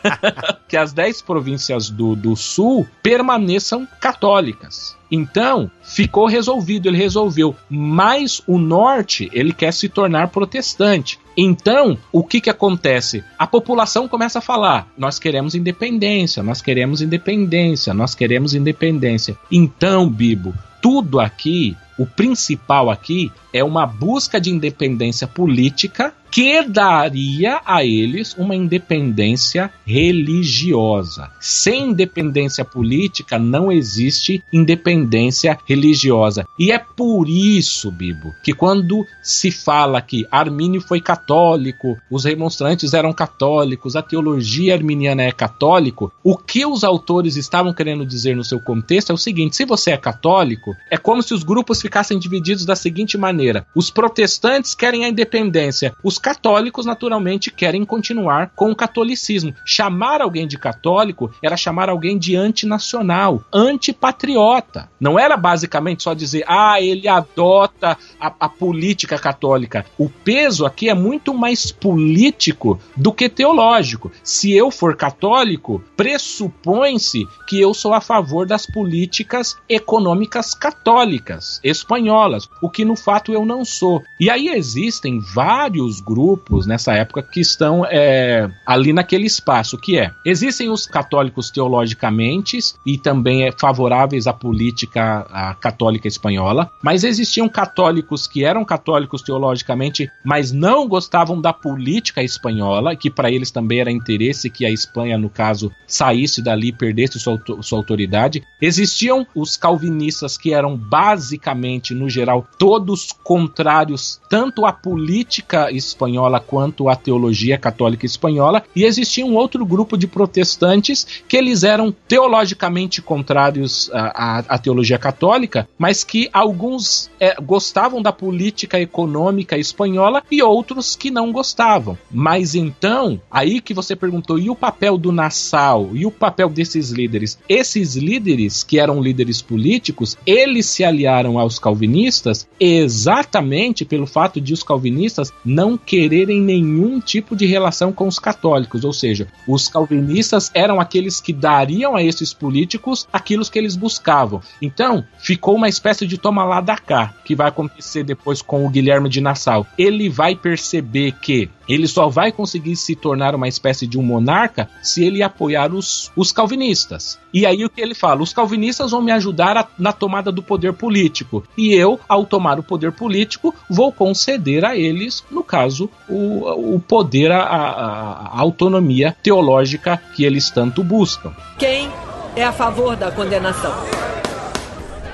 Speaker 3: que as dez províncias do, do sul permaneçam católicas. Então, ficou resolvido, ele resolveu. Mas o norte, ele quer se tornar protestante. Então, o que que acontece? A população começa a falar: nós queremos independência, nós queremos independência, nós queremos independência. Então, Bibo, tudo aqui, o principal aqui é uma busca de independência política que daria a eles uma independência religiosa. Sem independência política não existe independência religiosa. E é por isso, Bibo, que quando se fala que Armínio foi católico, os remonstrantes eram católicos, a teologia arminiana é católico, o que os autores estavam querendo dizer no seu contexto é o seguinte: se você é católico, é como se os grupos ficassem divididos da seguinte maneira: os protestantes querem a independência, os católicos, naturalmente, querem continuar com o catolicismo. Chamar alguém de católico era chamar alguém de antinacional, antipatriota. Não era basicamente só dizer, ah, ele adota a, a política católica. O peso aqui é muito mais político do que teológico. Se eu for católico, pressupõe-se que eu sou a favor das políticas econômicas católicas espanholas, o que no fato eu não sou. E aí existem vários grupos nessa época que estão é, ali naquele espaço, que é, existem os católicos teologicamente e também é, favoráveis à política à católica espanhola, mas existiam católicos que eram católicos teologicamente, mas não gostavam da política espanhola, que para eles também era interesse que a Espanha, no caso, saísse dali e perdesse sua, sua autoridade. Existiam os calvinistas que eram basicamente, no geral, todos contrários tanto à política espanhola quanto à teologia católica espanhola, e existia um outro grupo de protestantes que eles eram teologicamente contrários à, à, à teologia católica, mas que alguns é, gostavam da política econômica espanhola e outros que não gostavam. Mas então, aí que você perguntou, e o papel do Nassau, e o papel desses líderes? Esses líderes, que eram líderes políticos, eles se aliaram aos calvinistas exatamente pelo fato de os calvinistas não nenhum tipo de relação com os católicos, ou seja, os calvinistas eram aqueles que dariam a esses políticos aquilo que eles buscavam. Então, ficou uma espécie de toma lá da cá, que vai acontecer depois com o Guilherme de Nassau. Ele vai perceber que ele só vai conseguir se tornar uma espécie de um monarca se ele apoiar os, os calvinistas. E aí o que ele fala? Os calvinistas vão me ajudar a, na tomada do poder político. E eu, ao tomar o poder político, vou conceder a eles, no caso, o, o poder, a, a, a autonomia teológica que eles tanto buscam.
Speaker 4: Quem é a favor da condenação?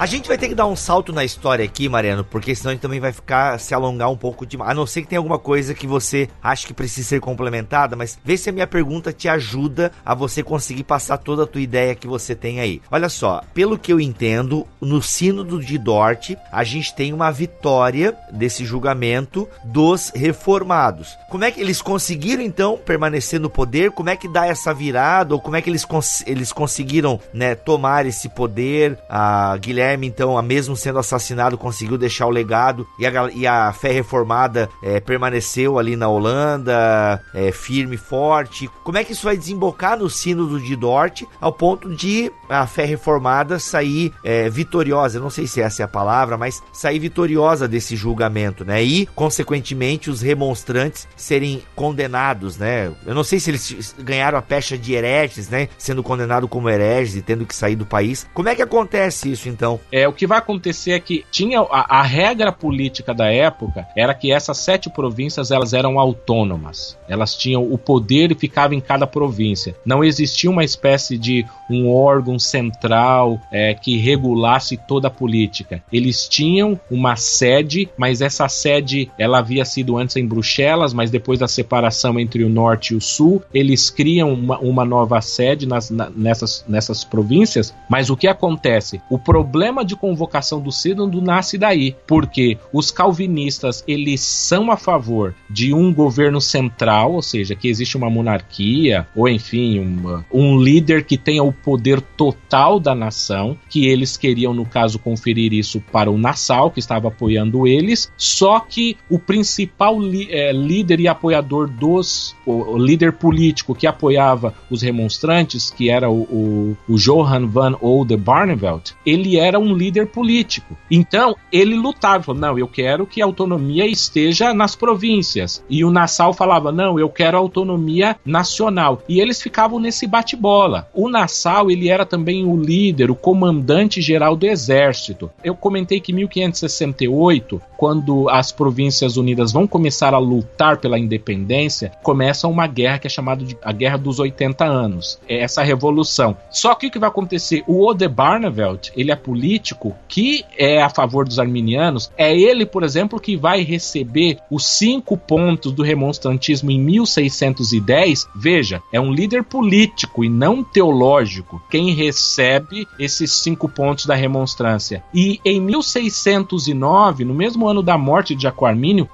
Speaker 2: A gente vai ter que dar um salto na história aqui, Mariano, porque senão a gente também vai ficar se alongar um pouco demais. A não ser que tenha alguma coisa que você acha que precisa ser complementada, mas vê se a minha pergunta te ajuda a você conseguir passar toda a tua ideia que você tem aí. Olha só, pelo que eu entendo, no sínodo de Dort, a gente tem uma vitória desse julgamento dos reformados. Como é que eles conseguiram então permanecer no poder? Como é que dá essa virada ou como é que eles, cons eles conseguiram, né, tomar esse poder? A Guilherme Guilherme, então, mesmo sendo assassinado, conseguiu deixar o legado e a, e a fé reformada é, permaneceu ali na Holanda, é, firme e forte. Como é que isso vai desembocar no sínodo de Dort ao ponto de a fé reformada sair é, vitoriosa? Não sei se essa é a palavra, mas sair vitoriosa desse julgamento, né? E, consequentemente, os remonstrantes serem condenados, né? Eu não sei se eles ganharam a pecha de hereges, né? Sendo condenado como hereges e tendo que sair do país. Como é que acontece isso, então?
Speaker 3: É, o que vai acontecer é que tinha a, a, regra política da época era que essas sete províncias elas eram autônomas. Elas tinham o poder e ficava em cada província. Não existia uma espécie de um órgão central é, que regulasse toda a política. Eles tinham uma sede, mas essa sede ela havia sido antes em Bruxelas, mas depois da separação entre o norte e o sul, eles criam uma, uma nova sede nas, na, nessas, nessas províncias. Mas o que acontece? O problema problema de convocação do sínodo nasce daí, porque os calvinistas eles são a favor de um governo central, ou seja, que existe uma monarquia, ou enfim, uma, um líder que tenha o poder total da nação, que eles queriam, no caso, conferir isso para o Nassau, que estava apoiando eles, só que o principal é, líder e apoiador dos, o, o, líder político que apoiava os remonstrantes, que era o, o, o Johann van Oldenbarnevelt, ele era um líder político. Então, ele lutava, falou, não, eu quero que a autonomia esteja nas províncias. E o Nassau falava, não, eu quero autonomia nacional. E eles ficavam nesse bate-bola. O Nassau, ele era também o líder, o comandante geral do exército. Eu comentei que em 1568, quando as províncias unidas vão começar a lutar pela independência, começa uma guerra que é chamada de a Guerra dos 80 Anos. É essa revolução. Só que o que vai acontecer? O Odebarnevelt, ele é político político que é a favor dos arminianos, é ele, por exemplo, que vai receber os cinco pontos do remonstrantismo em 1610. Veja, é um líder político e não teológico quem recebe esses cinco pontos da remonstrância. E em 1609, no mesmo ano da morte de Jaco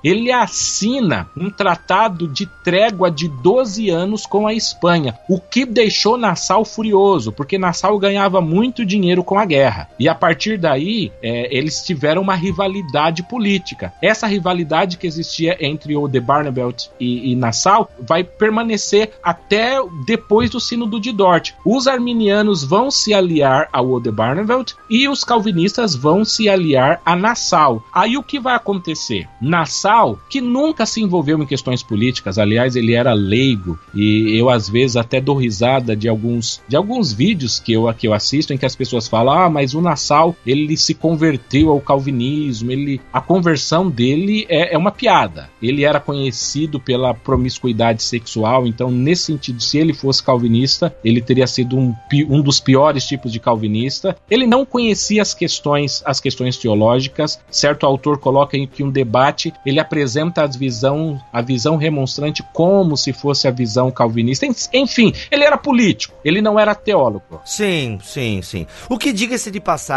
Speaker 3: ele assina um tratado de trégua de 12 anos com a Espanha, o que deixou Nassau furioso, porque Nassau ganhava muito dinheiro com a guerra. E a partir daí, é, eles tiveram uma rivalidade política. Essa rivalidade que existia entre o de Barnevelt e, e Nassau vai permanecer até depois do Sínodo de Dort. Os arminianos vão se aliar ao Odebarnevelt e os calvinistas vão se aliar a Nassau. Aí o que vai acontecer? Nassau, que nunca se envolveu em questões políticas, aliás, ele era leigo e eu às vezes até dou risada de alguns de alguns vídeos que eu que eu assisto em que as pessoas falam: "Ah, mas o Nassau, ele se converteu ao calvinismo, ele a conversão dele é, é uma piada. Ele era conhecido pela promiscuidade sexual, então nesse sentido, se ele fosse calvinista, ele teria sido um, um dos piores tipos de calvinista. Ele não conhecia as questões, as questões teológicas. Certo autor coloca em que um debate ele apresenta a visão, a visão remonstrante como se fosse a visão calvinista. Enfim, ele era político, ele não era teólogo.
Speaker 2: Sim, sim, sim. O que diga-se de passagem,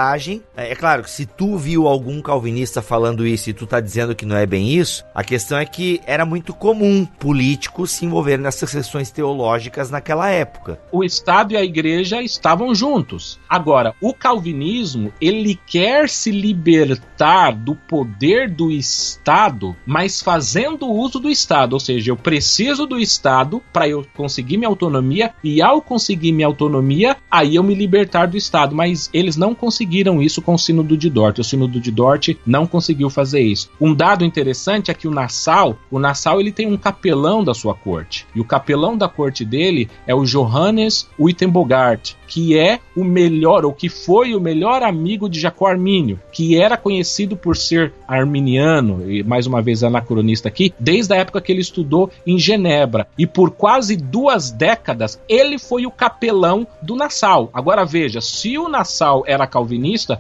Speaker 2: é, é claro que se tu viu algum calvinista falando isso e tu tá dizendo que não é bem isso, a questão é que era muito comum políticos se envolverem nessas questões teológicas naquela época.
Speaker 3: O Estado e a Igreja estavam juntos. Agora, o calvinismo, ele quer se libertar do poder do Estado, mas fazendo uso do Estado, ou seja, eu preciso do Estado para eu conseguir minha autonomia e ao conseguir minha autonomia, aí eu me libertar do Estado, mas eles não conseguiram isso com o Sínodo de Dort. O Sínodo de Dort não conseguiu fazer isso. Um dado interessante é que o Nassau, o Nassau ele tem um capelão da sua corte. E o capelão da corte dele é o Johannes Uitenbogart, que é o melhor, ou que foi o melhor amigo de Jacó Armínio, que era conhecido por ser arminiano, e mais uma vez anacronista aqui, desde a época que ele estudou em Genebra. E por quase duas décadas, ele foi o capelão do Nassau. Agora veja, se o Nassau era calvinista,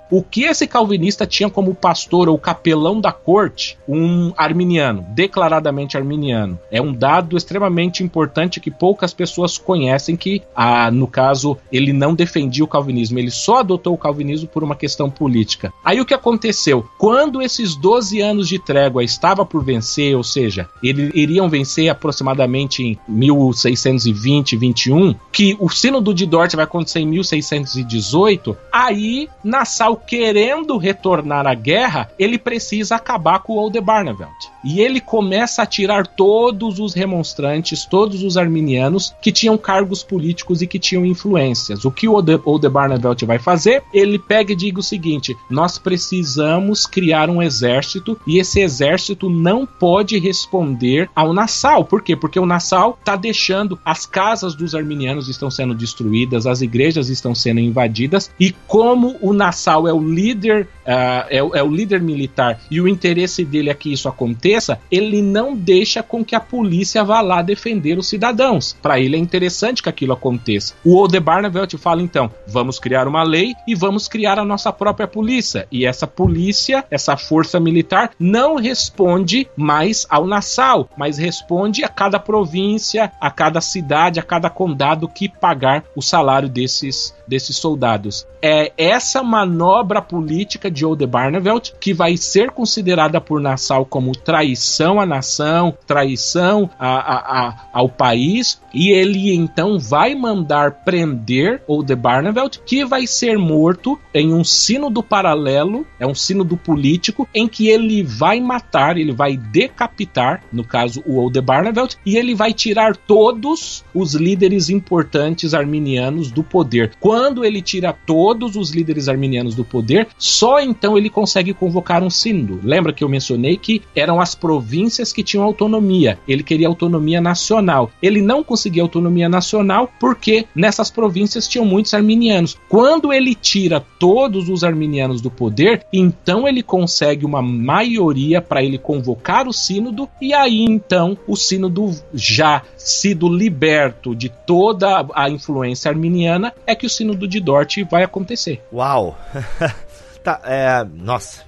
Speaker 3: o que esse calvinista tinha como pastor ou capelão da corte? Um arminiano, declaradamente arminiano. É um dado extremamente importante que poucas pessoas conhecem que, ah, no caso, ele não defendia o calvinismo, ele só adotou o calvinismo por uma questão política. Aí o que aconteceu? Quando esses 12 anos de trégua estava por vencer, ou seja, eles iriam vencer aproximadamente em 1620, 21, que o sínodo de Dort vai acontecer em 1618, aí Nassau querendo retornar à guerra, ele precisa acabar com o Oldenbarnevelt. E ele começa a tirar todos os remonstrantes, todos os arminianos que tinham cargos políticos e que tinham influências. O que o Oldenbarnevelt vai fazer? Ele pega e diga o seguinte: nós precisamos criar um exército e esse exército não pode responder ao Nassau. Por quê? Porque o Nassau está deixando as casas dos arminianos estão sendo destruídas, as igrejas estão sendo invadidas e como o Nassau é o líder, uh, é, é o líder militar e o interesse dele é que isso aconteça, ele não deixa com que a polícia vá lá defender os cidadãos. Para ele é interessante que aquilo aconteça. O Oldenbarnevelt fala então: vamos criar uma lei e vamos criar a nossa própria polícia. E essa polícia, essa força militar, não responde mais ao Nassau, mas responde a cada província, a cada cidade, a cada condado que pagar o salário desses, desses soldados. É essa manobra política de Oldenbarnevelt que vai ser considerada por Nassau como traição à nação, traição a, a, a, ao país, e ele então vai mandar prender Oldenbarnevelt, que vai ser morto em um sínodo paralelo, é um sínodo político, em que ele vai matar, ele vai decapitar, no caso o Oldenbarnevelt, e ele vai tirar todos os líderes importantes arminianos do poder. Quando ele tira todos os líderes arminianos do poder, só então ele consegue convocar um sínodo. Lembra que eu mencionei que eram as províncias que tinham autonomia. Ele queria autonomia nacional. Ele não conseguia autonomia nacional porque nessas províncias tinham muitos arminianos. Quando ele tira todos os arminianos do poder, então ele consegue uma maioria para ele convocar o sínodo e aí então o sínodo já sido liberto de toda a influência arminiana é que o sínodo de Dort vai acontecer.
Speaker 2: Uau! tá, é, nossa,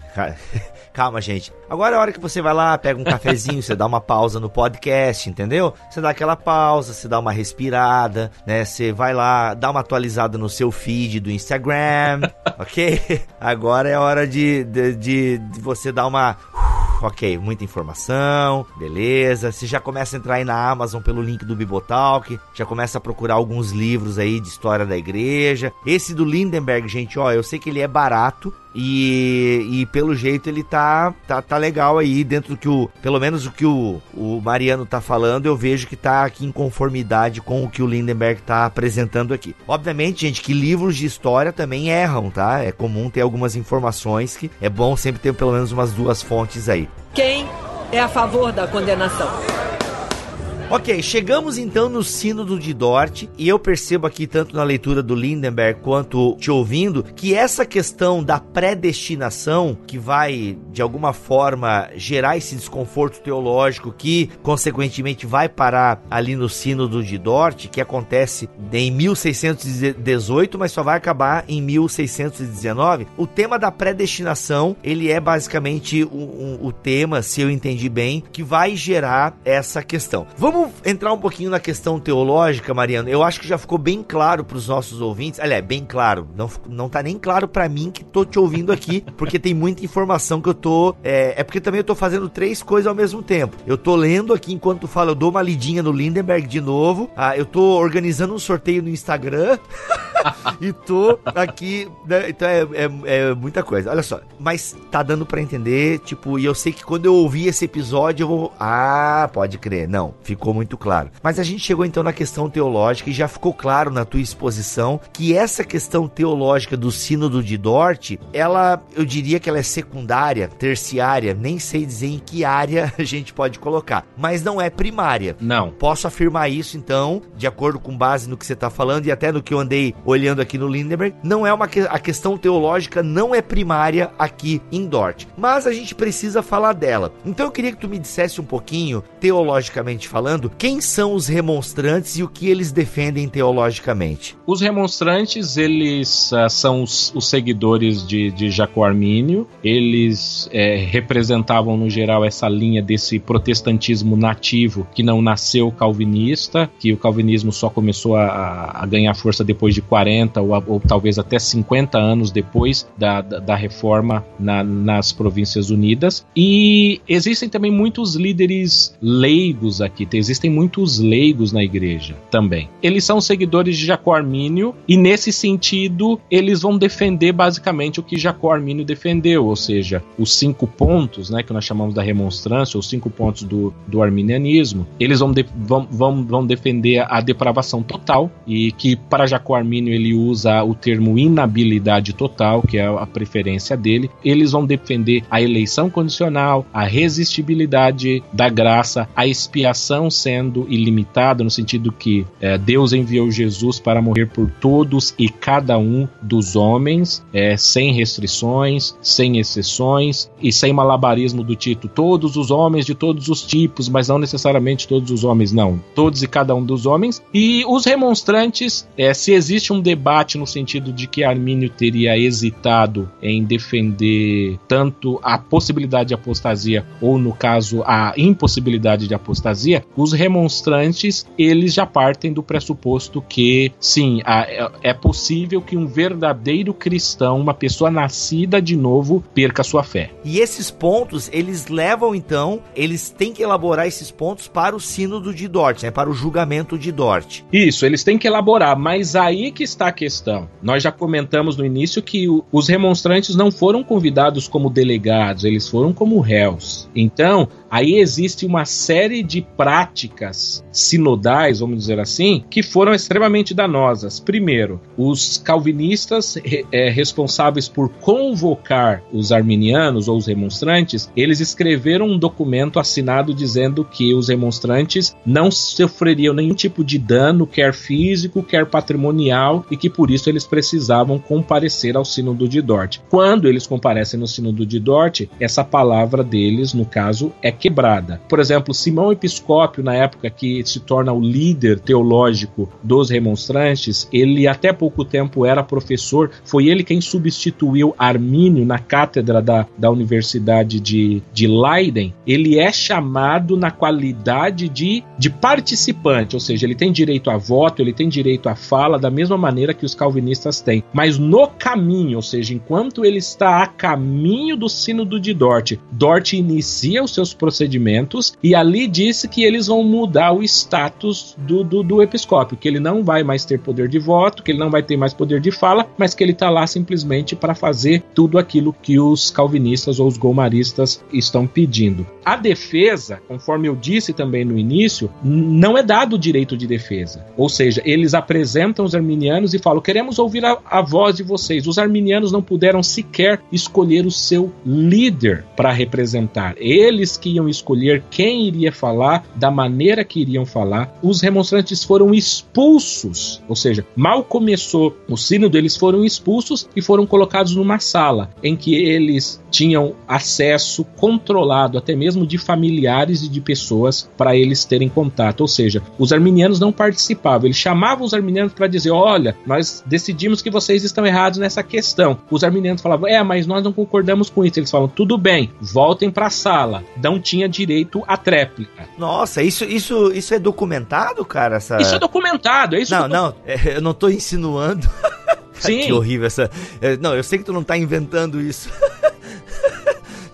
Speaker 2: Calma, gente. Agora é a hora que você vai lá, pega um cafezinho, você dá uma pausa no podcast, entendeu? Você dá aquela pausa, você dá uma respirada, né? Você vai lá, dá uma atualizada no seu feed do Instagram, ok? Agora é hora de, de, de, de você dar uma ok, muita informação, beleza. Você já começa a entrar aí na Amazon pelo link do Bibotalk, já começa a procurar alguns livros aí de história da igreja. Esse do Lindenberg, gente, ó, eu sei que ele é barato, e, e, pelo jeito ele tá, tá, tá legal aí, dentro do que o. Pelo menos o que o, o Mariano tá falando, eu vejo que tá aqui em conformidade com o que o Lindenberg tá apresentando aqui. Obviamente, gente, que livros de história também erram, tá? É comum ter algumas informações que é bom sempre ter pelo menos umas duas fontes aí.
Speaker 4: Quem é a favor da condenação?
Speaker 2: Ok, chegamos então no sínodo de Dort e eu percebo aqui tanto na leitura do Lindenberg quanto te ouvindo que essa questão da predestinação que vai de alguma forma gerar esse desconforto teológico que consequentemente vai parar ali no sínodo de Dort, que acontece em 1618, mas só vai acabar em 1619. O tema da predestinação, ele é basicamente o, o, o tema, se eu entendi bem, que vai gerar essa questão. Vamos Vamos entrar um pouquinho na questão teológica, Mariano. Eu acho que já ficou bem claro para os nossos ouvintes. Aliás, bem claro. Não, não tá nem claro para mim que tô te ouvindo aqui, porque tem muita informação que eu tô. É, é, porque também eu tô fazendo três coisas ao mesmo tempo. Eu tô lendo aqui enquanto fala, eu dou uma lidinha no Lindenberg de novo. Ah, eu tô organizando um sorteio no Instagram. e tô aqui. Né? Então é, é, é, muita coisa. Olha só. Mas tá dando para entender, tipo, e eu sei que quando eu ouvir esse episódio, eu vou. Ah, pode crer. Não, ficou muito claro. Mas a gente chegou então na questão teológica e já ficou claro na tua exposição que essa questão teológica do Sínodo de Dort, ela, eu diria que ela é secundária, terciária, nem sei dizer em que área a gente pode colocar, mas não é primária.
Speaker 3: Não.
Speaker 2: Posso afirmar isso então, de acordo com base no que você está falando e até no que eu andei olhando aqui no Lindenberg, não é uma que a questão teológica não é primária aqui em Dort, mas a gente precisa falar dela. Então eu queria que tu me dissesse um pouquinho, teologicamente falando, quem são os remonstrantes e o que eles defendem teologicamente.
Speaker 3: Os remonstrantes, eles uh, são os, os, seguidores de, de Jaco Armínio, eles é, representavam no geral essa linha desse protestantismo nativo que não nasceu calvinista, que o calvinismo só começou a, a ganhar força depois de 40 40 ou, ou talvez até 50 anos depois da, da, da reforma na, nas Províncias Unidas. E existem também muitos líderes leigos aqui, existem muitos leigos na igreja também. Eles são seguidores de Jacó Armínio e, nesse sentido, eles vão defender basicamente o que Jacó Armínio defendeu, ou seja, os cinco pontos né, que nós chamamos da remonstrância, os cinco pontos do, do arminianismo. Eles vão, de, vão, vão, vão defender a depravação total e que, para Jacó Armínio, ele usa o termo inabilidade total, que é a preferência dele. Eles vão defender a eleição condicional, a resistibilidade da graça, a expiação sendo ilimitada, no sentido que é, Deus enviou Jesus para morrer por todos e cada um dos homens, é, sem restrições, sem exceções e sem malabarismo do tipo todos os homens de todos os tipos, mas não necessariamente todos os homens, não. Todos e cada um dos homens. E os remonstrantes, é, se existe um debate no sentido de que Armínio teria hesitado em defender tanto a possibilidade de apostasia ou, no caso, a impossibilidade de apostasia, os remonstrantes eles já partem do pressuposto que sim, é, é possível que um verdadeiro cristão, uma pessoa nascida de novo, perca sua fé.
Speaker 2: E esses pontos eles levam então, eles têm que elaborar esses pontos para o sínodo de Dort, né, para o julgamento de Dort.
Speaker 3: Isso, eles têm que elaborar, mas aí que está a questão? Nós já comentamos no início que o, os remonstrantes não foram convidados como delegados, eles foram como réus. Então, aí existe uma série de práticas sinodais, vamos dizer assim, que foram extremamente danosas. Primeiro, os calvinistas é, responsáveis por convocar os arminianos ou os remonstrantes, eles escreveram um documento assinado dizendo que os remonstrantes não sofreriam nenhum tipo de dano, quer físico, quer patrimonial, e que por isso eles precisavam comparecer ao Sínodo de Dort. Quando eles comparecem no Sínodo de Dort, essa palavra deles, no caso, é quebrada. Por exemplo, Simão Episcópio Na época que se torna o líder teológico dos remonstrantes, ele até pouco tempo era professor, foi ele quem substituiu Armínio na cátedra da, da Universidade de, de Leiden. Ele é chamado na qualidade de, de participante, ou seja, ele tem direito a voto, ele tem direito à fala, da mesma maneira que os calvinistas têm. Mas no caminho, ou seja, enquanto ele está a caminho do sínodo de Dort, Dort inicia os seus procedimentos e ali disse que eles vão mudar o status do, do, do episcópio, que ele não vai mais ter poder de voto, que ele não vai ter mais poder de fala, mas que ele está lá simplesmente para fazer tudo aquilo que os calvinistas ou os gomaristas estão pedindo. A defesa, conforme eu disse também no início, não é dado o direito de defesa. Ou seja, eles apresentam os arminianos e falam: queremos ouvir a, a voz de vocês. Os arminianos não puderam sequer escolher o seu líder para representar. Eles que iam escolher quem iria falar, da maneira que iriam falar. Os remonstrantes foram expulsos, ou seja, mal começou o sínodo, eles foram expulsos e foram colocados numa sala em que eles tinham acesso controlado até mesmo de familiares e de pessoas para eles terem contato. Ou seja, os arminianos não participavam, eles chamavam os arminianos para dizer: olha, nós decidimos que vocês estão errados nessa questão. Os arminianos falavam: é, mas nós não concordamos com isso. Eles falam: tudo bem, voltem para a sala. Não tinha direito à tréplica.
Speaker 2: Nossa, isso, isso, isso é documentado, cara? Essa...
Speaker 3: Isso é documentado, é isso
Speaker 2: Não, não, é, eu não tô insinuando.
Speaker 3: Sim.
Speaker 2: que horrível essa. É, não, eu sei que tu não tá inventando isso.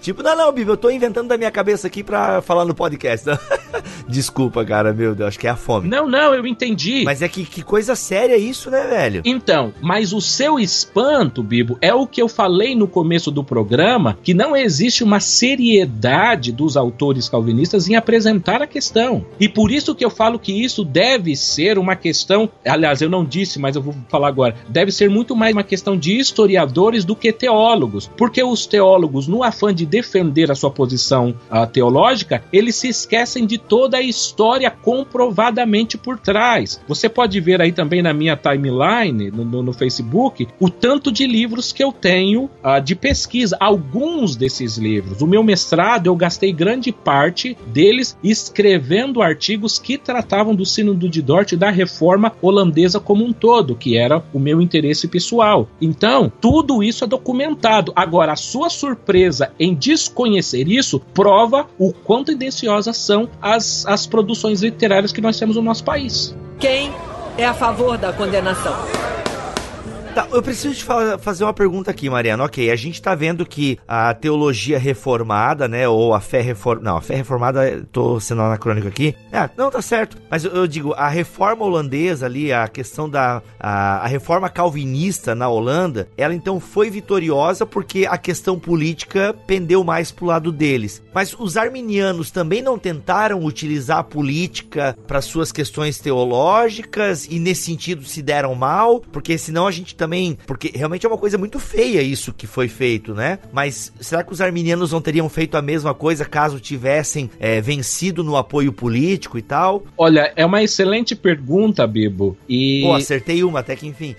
Speaker 2: Tipo, não, não, Bibi, eu tô inventando da minha cabeça aqui pra falar no podcast. Desculpa, cara, meu Deus, acho que é a fome.
Speaker 3: Não, não, eu entendi.
Speaker 2: Mas é que, que coisa séria isso, né, velho?
Speaker 3: Então, mas o seu espanto, Bibo, é o que eu falei no começo do programa, que não existe uma seriedade dos autores calvinistas em apresentar a questão. E por isso que eu falo que isso deve ser uma questão, aliás, eu não disse, mas eu vou falar agora, deve ser muito mais uma questão de historiadores do que teólogos, porque os teólogos, no afã de defender a sua posição uh, teológica, eles se esquecem de toda a história comprovadamente por trás. Você pode ver aí também na minha timeline, no, no, no Facebook, o tanto de livros que eu tenho uh, de pesquisa. Alguns desses livros. O meu mestrado, eu gastei grande parte deles escrevendo artigos que tratavam do Sínodo de Dort e da reforma holandesa como um todo, que era o meu interesse pessoal. Então, tudo isso é documentado. Agora, a sua surpresa em desconhecer isso prova o quão tendenciosas são as, as produções literárias que nós temos no nosso país.
Speaker 4: Quem é a favor da condenação?
Speaker 2: Tá, eu preciso te fazer uma pergunta aqui, Mariana. Ok, a gente tá vendo que a teologia reformada, né, ou a fé reformada... Não, a fé reformada, tô sendo anacrônico aqui. Ah, não, tá certo. Mas eu, eu digo, a reforma holandesa ali, a questão da... A, a, reforma calvinista na Holanda, ela então foi vitoriosa porque a questão política pendeu mais pro lado deles. Mas os arminianos também não tentaram utilizar a política para suas questões teológicas e nesse sentido se deram mal? Porque senão a gente também também, porque realmente é uma coisa muito feia isso que foi feito, né? Mas será que os arminianos não teriam feito a mesma coisa caso tivessem é, vencido no apoio político e tal?
Speaker 3: Olha, é uma excelente pergunta, Bibo. E...
Speaker 2: Pô, acertei uma até que enfim.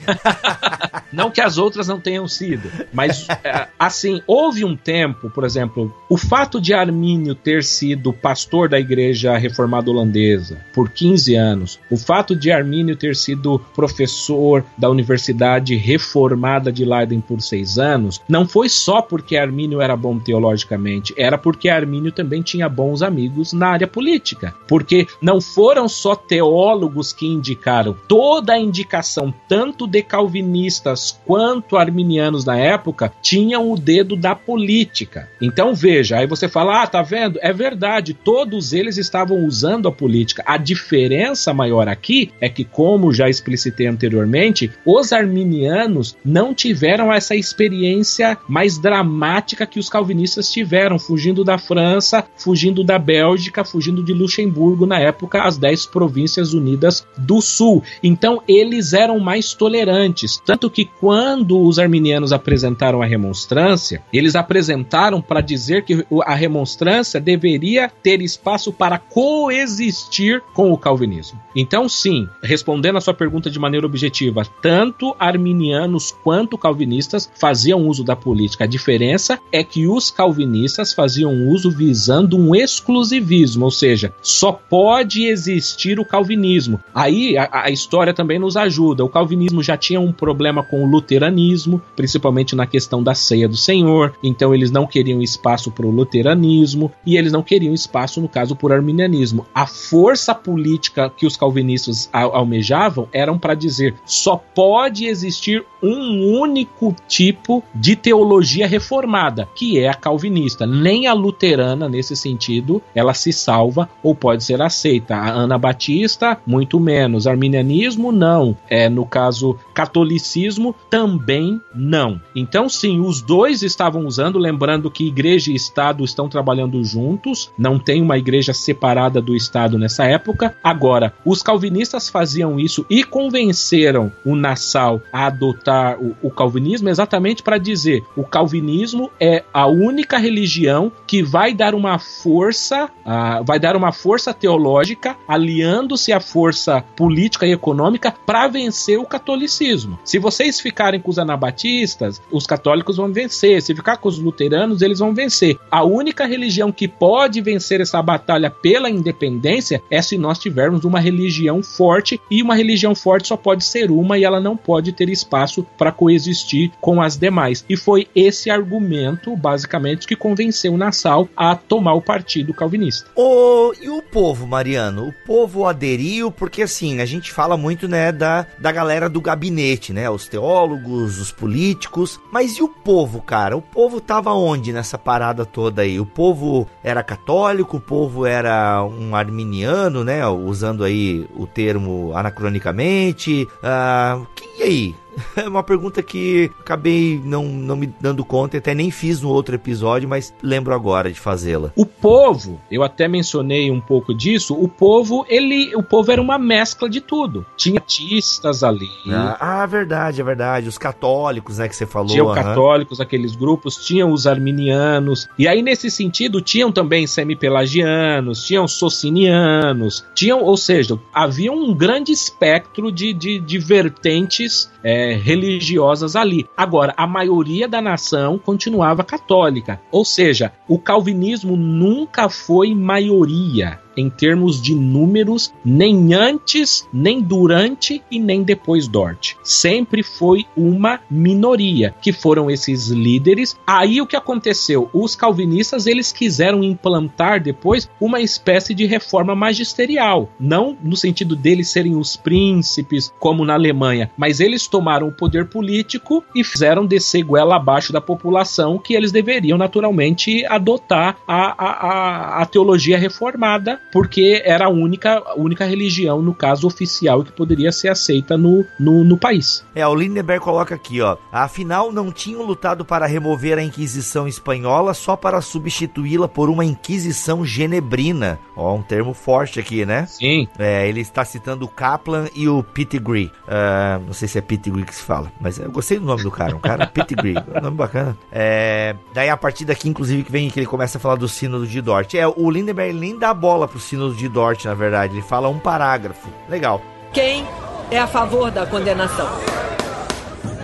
Speaker 3: não que as outras não tenham sido, mas é, assim, houve um tempo, por exemplo, o fato de Armínio ter sido pastor da igreja reformada holandesa por 15 anos, o fato de Armínio ter sido professor da universidade reformada de Leiden por seis anos, não foi só porque Armínio era bom teologicamente, era porque Armínio também tinha bons amigos na área política. Porque não foram só teólogos que indicaram, toda a indicação, tanto de calvinistas quanto arminianos na época, tinham o dedo da política. Então veja, aí você fala, ah, tá vendo? É verdade, todos eles estavam usando a política. A diferença maior aqui é que, como já explicitei anteriormente, os arminianos arminianos não tiveram essa experiência mais dramática que os calvinistas tiveram, fugindo da França, fugindo da Bélgica, fugindo de Luxemburgo, na época, as dez províncias unidas do Sul. Então, eles eram mais tolerantes. Tanto que, quando os arminianos apresentaram a remonstrância, eles apresentaram para dizer que a remonstrância deveria ter espaço para coexistir com o calvinismo. Então, sim, respondendo a sua pergunta de maneira objetiva, tanto arminianos arminianos quanto calvinistas faziam uso da política. A diferença é que os calvinistas faziam uso visando um exclusivismo, ou seja, só pode existir o calvinismo. Aí a, a história também nos ajuda. O calvinismo já tinha um problema com o luteranismo, principalmente na questão da ceia do Senhor, então eles não queriam espaço para o luteranismo e eles não queriam espaço, no caso, por arminianismo. A força política que os calvinistas almejavam eram para dizer só pode existir um único tipo de teologia reformada, que é a calvinista. Nem a luterana, nesse sentido, ela se salva ou pode ser aceita. A Ana Batista, muito menos. Arminianismo, não. É, no caso, catolicismo, também não. Então, sim, os dois estavam usando, lembrando que igreja e Estado estão trabalhando juntos, não tem uma igreja separada do Estado nessa época. Agora, os calvinistas faziam isso e convenceram o Nassau a adotar o, o calvinismo exatamente para dizer o calvinismo é a única religião que vai dar uma força, uh, vai dar uma força teológica aliando-se à força política e econômica para vencer o catolicismo. Se vocês ficarem com os anabatistas, os católicos vão vencer. Se ficar com os luteranos, eles vão vencer. A única religião que pode vencer essa batalha pela independência é se nós tivermos uma religião forte e uma religião forte só pode ser uma e ela não pode ter espaço para coexistir com as demais. E foi esse argumento, basicamente, que convenceu Nassau a tomar o partido calvinista.
Speaker 2: Oh, e o povo, Mariano? O povo aderiu porque assim, a gente fala muito, né, da, da galera do gabinete, né, os teólogos, os políticos, mas e o povo, cara? O povo tava onde nessa parada toda aí? O povo era católico, o povo era um arminiano, né, usando aí o termo anacronicamente. Uh, e aí? É uma pergunta que acabei não, não me dando conta, até nem fiz no outro episódio, mas lembro agora de fazê-la.
Speaker 3: O povo, eu até mencionei um pouco disso, o povo, ele, o povo era uma mescla de tudo. Tinha artistas ali.
Speaker 2: Ah, ah verdade, é verdade. Os católicos, né, que você falou.
Speaker 3: Tinham uhum. católicos, aqueles grupos, tinham os arminianos. E aí, nesse sentido, tinham também semipelagianos, tinham socinianos, tinham, ou seja, havia um grande espectro de, de, de vertentes é, religiosas ali. Agora, a maioria da nação continuava católica, ou seja, o calvinismo nunca foi maioria em termos de números, nem antes, nem durante e nem depois Dort. Sempre foi uma minoria, que foram esses líderes. Aí o que aconteceu? Os calvinistas eles quiseram implantar depois uma espécie de reforma magisterial, não no sentido deles serem os príncipes, como na Alemanha, mas eles tomaram o poder político e fizeram descer goela abaixo da população que eles deveriam naturalmente adotar a, a, a, a teologia reformada porque era a única, a única religião, no caso oficial, que poderia ser aceita no, no, no país.
Speaker 2: É, o Lindenberg coloca aqui, ó. Afinal, não tinham lutado para remover a Inquisição espanhola só para substituí-la por uma Inquisição genebrina. Ó, um termo forte aqui, né?
Speaker 3: Sim.
Speaker 2: É, ele está citando o Kaplan e o Pettigrew. Uh, não sei se é Pettigrew que se fala, mas eu gostei do nome do cara. Um cara Pettigrew, um nome bacana. É, daí a partir daqui, inclusive, que vem que ele começa a falar do sínodo de Dort. É, o Lindenberg nem dá bola pro Sínodo de Dort, na verdade. Ele fala um parágrafo. Legal.
Speaker 4: Quem é a favor da condenação?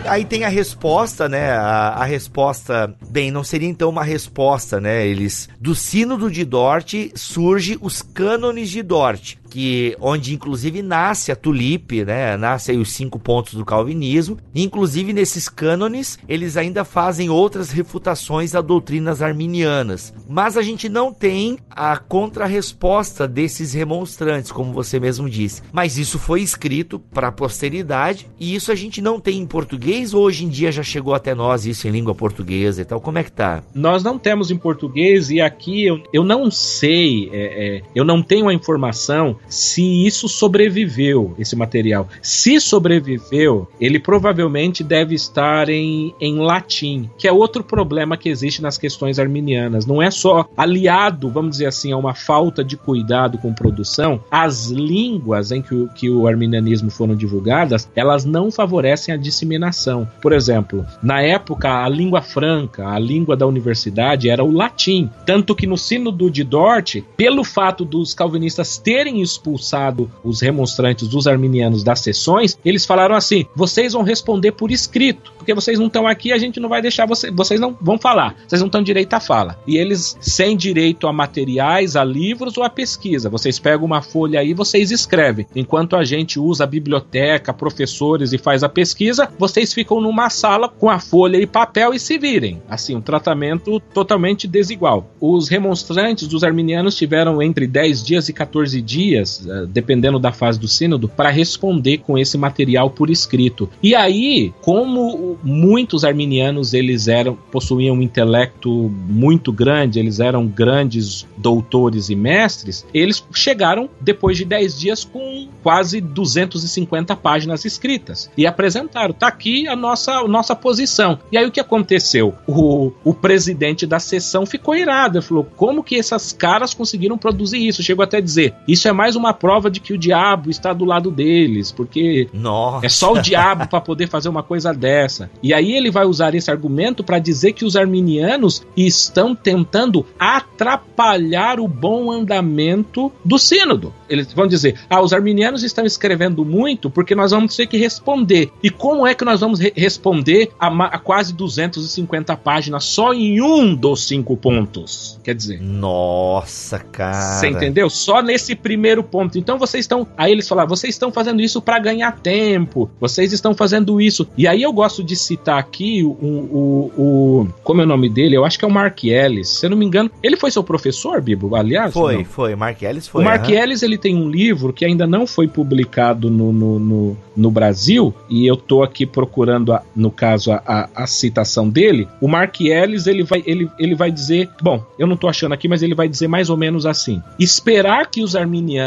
Speaker 2: Aí tem a resposta, né? A, a, resposta, bem, não seria então uma resposta, né? Eles do Sínodo de Dort surge os cânones de Dort, que onde inclusive nasce a tulipe, né? Nasce os cinco pontos do calvinismo. inclusive nesses cânones eles ainda fazem outras refutações a doutrinas arminianas. Mas a gente não tem a contrarresposta desses remonstrantes, como você mesmo disse. Mas isso foi escrito para a posteridade e isso a gente não tem em português ou hoje em dia já chegou até nós isso em língua portuguesa e tal. Como é que tá?
Speaker 3: Nós não temos em português e aqui eu, eu não sei, é, é, eu não tenho a informação se isso sobreviveu, esse material. Se sobreviveu, ele provavelmente deve estar em, em latim, que é outro problema que existe nas questões arminianas. Não é só aliado, vamos dizer assim, a uma falta de cuidado com produção, as línguas em que o, que o arminianismo foram divulgadas, elas não favorecem a disseminação. Por exemplo, na época, a língua franca, a língua da universidade era o latim. Tanto que no Sínodo de Dort, pelo fato dos calvinistas terem expulsado os remonstrantes dos arminianos das sessões, eles falaram assim: vocês vão responder por escrito, porque vocês não estão aqui, a gente não vai deixar vocês, vocês não vão falar, vocês não estão direito à fala. E eles, sem direito a materiais, a livros ou a pesquisa, vocês pegam uma folha aí, vocês escrevem. Enquanto a gente usa a biblioteca, professores e faz a pesquisa, vocês ficam numa sala com a folha e papel e se virem. Assim, um tratamento totalmente desigual. Os remonstrantes dos arminianos tiveram entre 10 dias e 14 dias, eh, dependendo da fase do sínodo, para responder com esse material por escrito. E aí, como muitos arminianos eles eram possuíam um intelecto muito grande, eles eram grandes doutores e mestres, eles chegaram depois de 10 dias com quase 250 páginas escritas e apresentaram, tá aqui a nossa nossa posição. E aí o que aconteceu? O, o presidente da sessão ficou irado, ele falou: "Como que essas caras conseguiram produzir isso?" Chegou até a dizer: "Isso é mais uma prova de que o diabo está do lado deles, porque
Speaker 2: Nossa.
Speaker 3: é só o diabo para poder fazer uma coisa dessa. E aí ele vai usar esse argumento para dizer que os arminianos estão tentando atrapalhar o bom andamento do sínodo. Eles vão dizer: ah, os arminianos estão escrevendo muito porque nós vamos ter que responder. E como é que nós vamos re responder a, a, quase 250 páginas só em um dos cinco pontos? Quer dizer.
Speaker 2: Nossa, cara.
Speaker 3: Você entendeu? Só nesse primeiro ponto. Então vocês estão. Aí eles falaram: vocês estão fazendo isso para ganhar tempo. Vocês estão fazendo isso. E aí eu gosto de citar aqui o, o, o. Como é o nome dele? Eu acho que é o Mark Ellis. Se eu não me engano, ele foi seu professor, Bibo? Aliás?
Speaker 2: Foi, não? foi. Mark Ellis foi.
Speaker 3: O Mark uhum. Ellis ele tem um livro que ainda não foi publicado no, no, no, no Brasil. E eu tô aqui procurando, a, no caso, a, a, a, citação dele. O Mark Ellis ele vai, ele, ele vai dizer. Bom, eu não tô achando aqui, mas ele vai dizer mais ou menos assim: esperar que os arminianos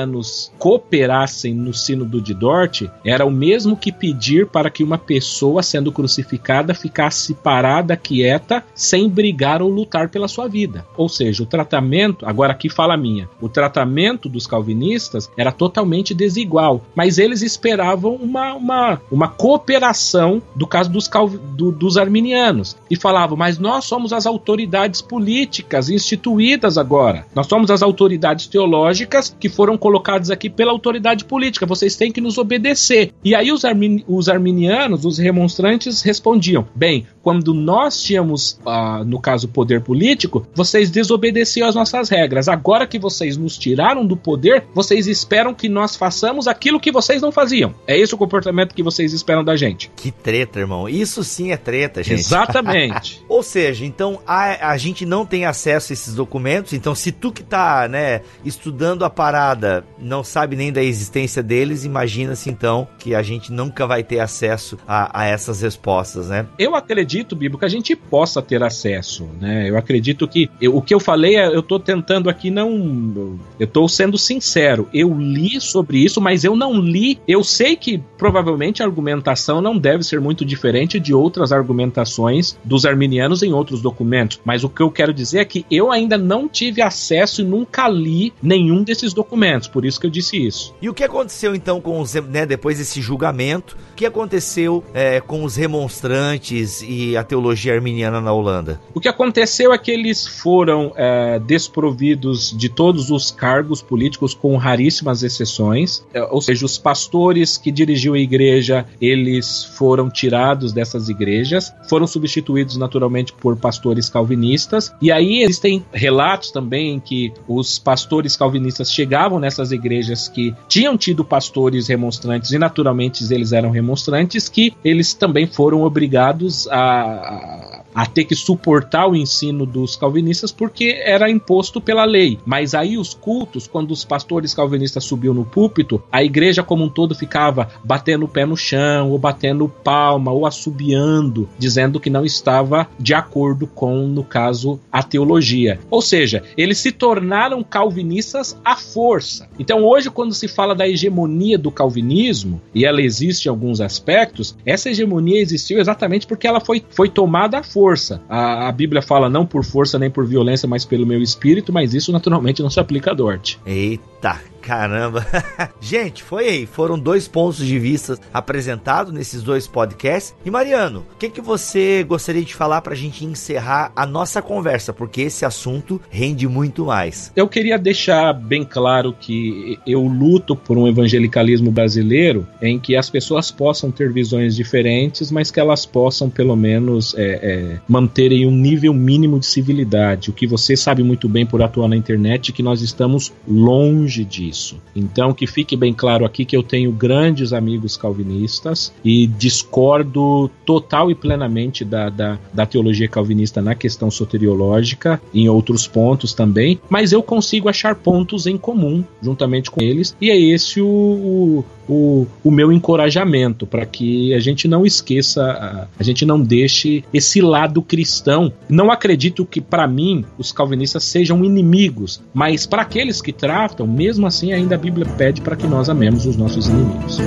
Speaker 3: cooperassem no Sínodo de Dort era o mesmo que pedir para que uma pessoa sendo crucificada ficasse parada, quieta, sem brigar ou lutar pela sua vida. Ou seja, o tratamento, agora aqui fala minha, o tratamento dos calvinistas era totalmente desigual, mas eles esperavam uma, uma, uma cooperação do caso dos, do, dos arminianos e falavam, mas nós somos as autoridades políticas instituídas agora, nós somos as autoridades teológicas que foram colocadas aqui pela autoridade política, vocês têm que nos obedecer. E aí os, armin, os arminianos, os remonstrantes respondiam: bem, quando nós tínhamos, ah, no caso, poder político, vocês desobedeciam às nossas regras. Agora que vocês nos tiraram do poder, vocês esperam que nós façamos aquilo que vocês não faziam. É esse o comportamento que vocês esperam da gente.
Speaker 2: Que treta, irmão. Isso sim é treta, gente.
Speaker 3: Exatamente.
Speaker 2: Ou seja, então a, a gente não tem acesso a esses documentos. Então, se tu que tá, né, estudando a parada não sabe nem da existência deles, imagina-se então que a gente nunca vai ter acesso a, a essas respostas, né?
Speaker 3: Eu acredito, Bibo, que a gente possa ter acesso, né? Eu acredito que eu, o que eu falei, é, eu tô tentando aqui não, eu tô sendo sincero. Eu li sobre isso, mas eu não li. Eu sei que provavelmente a argumentação não deve ser muito diferente de outras argumentações dos arminianos em outros documentos, mas o que eu quero dizer é que eu ainda não tive acesso e nunca li nenhum desses documentos, por isso que eu disse isso.
Speaker 2: E o que aconteceu então com os, né, depois desse julgamento? O que aconteceu é, com os remonstrantes e a teologia arminiana na Holanda?
Speaker 3: O que aconteceu é que eles foram é, desprovidos de todos os cargos políticos, com raríssimas exceções. É, ou seja, os pastores que dirigiam a igreja, eles foram tirados dessas igrejas, foram substituídos naturalmente por pastores calvinistas. E aí existem relatos também em que os pastores calvinistas chegavam nessas igrejas que tinham tido pastores remonstrantes e naturalmente eles eram remonstrantes que eles também foram obrigados a, a ter que suportar o ensino dos calvinistas porque era imposto pela lei. Mas aí os cultos, quando os pastores calvinistas subiam no púlpito, a igreja como um todo ficava batendo o pé no chão, ou batendo palma, ou assobiando, dizendo que não estava de acordo com, no caso, a teologia. Ou seja, eles se tornaram calvinistas à força. Então hoje, quando se fala da hegemonia do calvinismo, e ela existe em alguns aspectos, essa hegemonia existiu exatamente porque ela foi, foi tomada à força. A, a Bíblia fala não por força nem por violência, mas pelo meu espírito, mas isso naturalmente não se aplica a Dort.
Speaker 2: Eita, Caramba. Gente, foi aí. Foram dois pontos de vista apresentados nesses dois podcasts. E Mariano, o que, que você gostaria de falar para a gente encerrar a nossa conversa? Porque esse assunto rende muito mais.
Speaker 3: Eu queria deixar bem claro que eu luto por um evangelicalismo brasileiro em que as pessoas possam ter visões diferentes, mas que elas possam, pelo menos, é, é, manterem um nível mínimo de civilidade. O que você sabe muito bem por atuar na internet, que nós estamos longe disso. Então, que fique bem claro aqui que eu tenho grandes amigos calvinistas e discordo total e plenamente da, da, da teologia calvinista na questão soteriológica, em outros pontos também, mas eu consigo achar pontos em comum juntamente com eles, e é esse o, o, o meu encorajamento para que a gente não esqueça, a, a gente não deixe esse lado cristão. Não acredito que, para mim, os calvinistas sejam inimigos, mas para aqueles que tratam, mesmo assim, ainda a Bíblia pede para que nós amemos os nossos inimigos.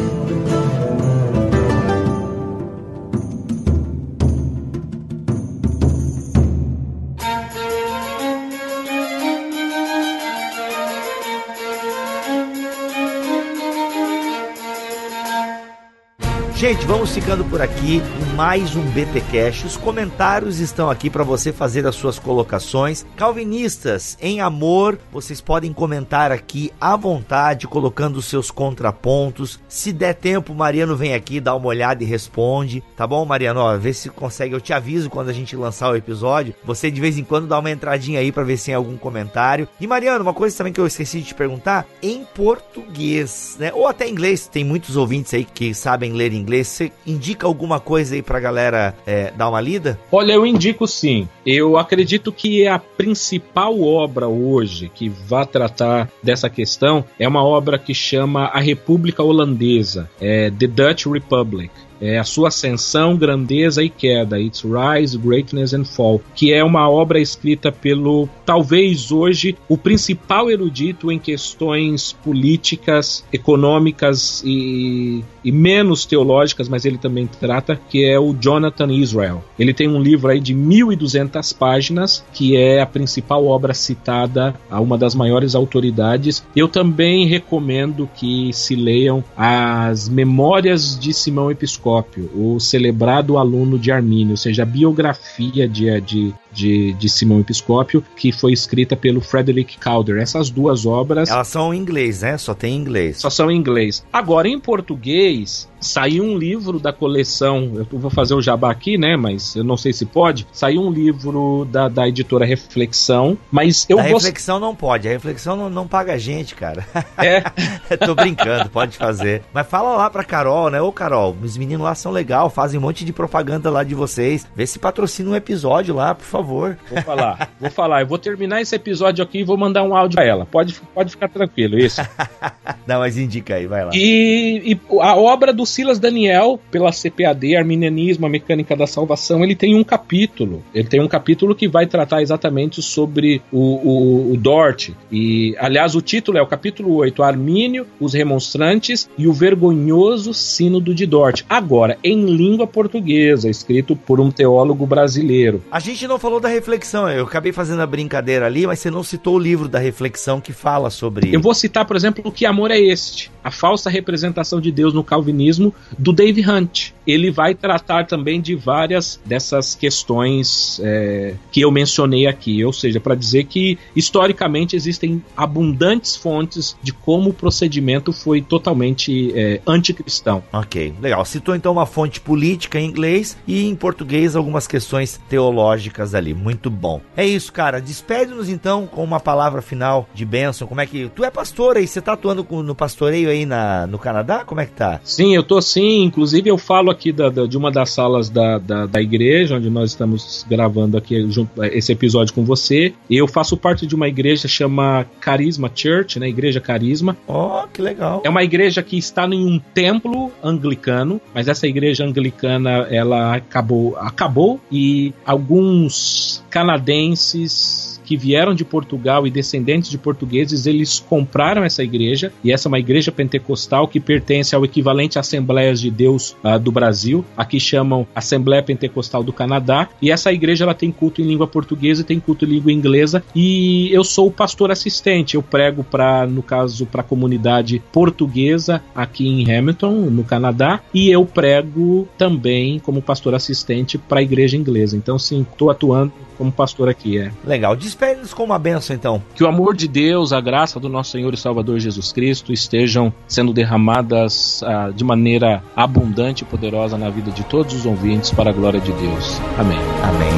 Speaker 2: Gente, vamos ficando por aqui em mais um BT Cash. Os comentários estão aqui para você fazer as suas colocações. Calvinistas, em amor, vocês podem comentar aqui à vontade, colocando os seus contrapontos. Se der tempo, Mariano vem aqui, dá uma olhada e responde. Tá bom, Mariano? Ó, vê se consegue. Eu te aviso quando a gente lançar o episódio. Você de vez em quando dá uma entradinha aí para ver se tem algum comentário. E Mariano, uma coisa também que eu esqueci de te perguntar, em português, né? Ou até inglês, tem muitos ouvintes aí que sabem ler inglês você indica alguma coisa aí pra galera é, dar uma lida?
Speaker 3: Olha, eu indico sim. Eu acredito que a principal obra hoje que vai tratar dessa questão é uma obra que chama A República Holandesa, é The Dutch Republic é, a sua ascensão, grandeza e queda, Its Rise, Greatness and Fall, que é uma obra escrita pelo, talvez hoje, o principal erudito em questões políticas, econômicas e, e menos teológicas, mas ele também trata, que é o Jonathan Israel. Ele tem um livro aí de 1.200 páginas, que é a principal obra citada a uma das maiores autoridades. Eu também recomendo que se leiam as Memórias de Simão Episcópio o celebrado aluno de Armínio, ou seja, a biografia de, de, de, de Simão Episcópio, que foi escrita pelo Frederick Calder. Essas duas obras.
Speaker 2: Elas são em inglês, né? Só tem em inglês.
Speaker 3: Só são em inglês. Agora, em português, saiu um livro da coleção. Eu vou fazer o jabá aqui, né? Mas eu não sei se pode. Saiu um livro da, da editora Reflexão. Mas eu
Speaker 2: A Reflexão não pode. A Reflexão não, não paga a gente, cara.
Speaker 3: É.
Speaker 2: Tô brincando, pode fazer. Mas fala lá pra Carol, né? Ô, Carol, os meninos lá são legal, fazem um monte de propaganda lá de vocês. Vê se patrocina um episódio lá, por favor favor.
Speaker 3: Vou falar, vou falar. Eu vou terminar esse episódio aqui e vou mandar um áudio pra ela. Pode, pode ficar tranquilo, isso.
Speaker 2: Não, mas indica aí, vai lá.
Speaker 3: E, e, a obra do Silas Daniel, pela CPAD, Arminianismo, a Mecânica da Salvação, ele tem um capítulo. Ele tem um capítulo que vai tratar exatamente sobre o, o, o Dort. E, aliás, o título é o capítulo 8, Armínio, os Remonstrantes e o Vergonhoso Sínodo de Dort. Agora, em língua portuguesa, escrito por um teólogo brasileiro.
Speaker 2: A gente não falou falou da reflexão. Eu acabei fazendo a brincadeira ali, mas você não citou o livro da reflexão que fala sobre.
Speaker 3: Eu vou citar, por exemplo, o que amor é este? A falsa representação de Deus no calvinismo do Dave Hunt. Ele vai tratar também de várias dessas questões é, que eu mencionei aqui, ou seja, para dizer que historicamente existem abundantes fontes de como o procedimento foi totalmente é, anticristão.
Speaker 2: Ok, legal. Citou então uma fonte política em inglês e em português algumas questões teológicas ali. Muito bom. É isso, cara. Despede-nos então com uma palavra final de bênção. Como é que. Tu é pastor aí, você tá atuando no pastoreio aí na, no Canadá? Como é que tá?
Speaker 3: Sim, eu tô sim. Inclusive, eu falo aqui da, da, de uma das salas da, da, da, igreja, onde nós estamos gravando aqui junto, esse episódio com você. Eu faço parte de uma igreja chama Carisma Church, né? Igreja Carisma.
Speaker 2: Oh, que legal.
Speaker 3: É uma igreja que está em um templo anglicano, mas essa igreja anglicana ela acabou, acabou e alguns canadenses que vieram de Portugal e descendentes de portugueses, eles compraram essa igreja, e essa é uma igreja pentecostal que pertence ao equivalente a Assembleias de Deus uh, do Brasil, aqui chamam Assembleia Pentecostal do Canadá, e essa igreja ela tem culto em língua portuguesa e tem culto em língua inglesa, e eu sou o pastor assistente, eu prego para, no caso, para a comunidade portuguesa aqui em Hamilton, no Canadá, e eu prego também como pastor assistente para a igreja inglesa. Então, sim, estou atuando como pastor aqui, é.
Speaker 2: Legal. Despede-nos com uma benção, então.
Speaker 3: Que o amor de Deus, a graça do nosso Senhor e Salvador Jesus Cristo estejam sendo derramadas ah, de maneira abundante e poderosa na vida de todos os ouvintes para a glória de Deus. Amém.
Speaker 2: Amém.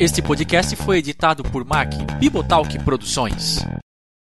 Speaker 5: Este podcast foi editado por Mac Bibotalk Produções.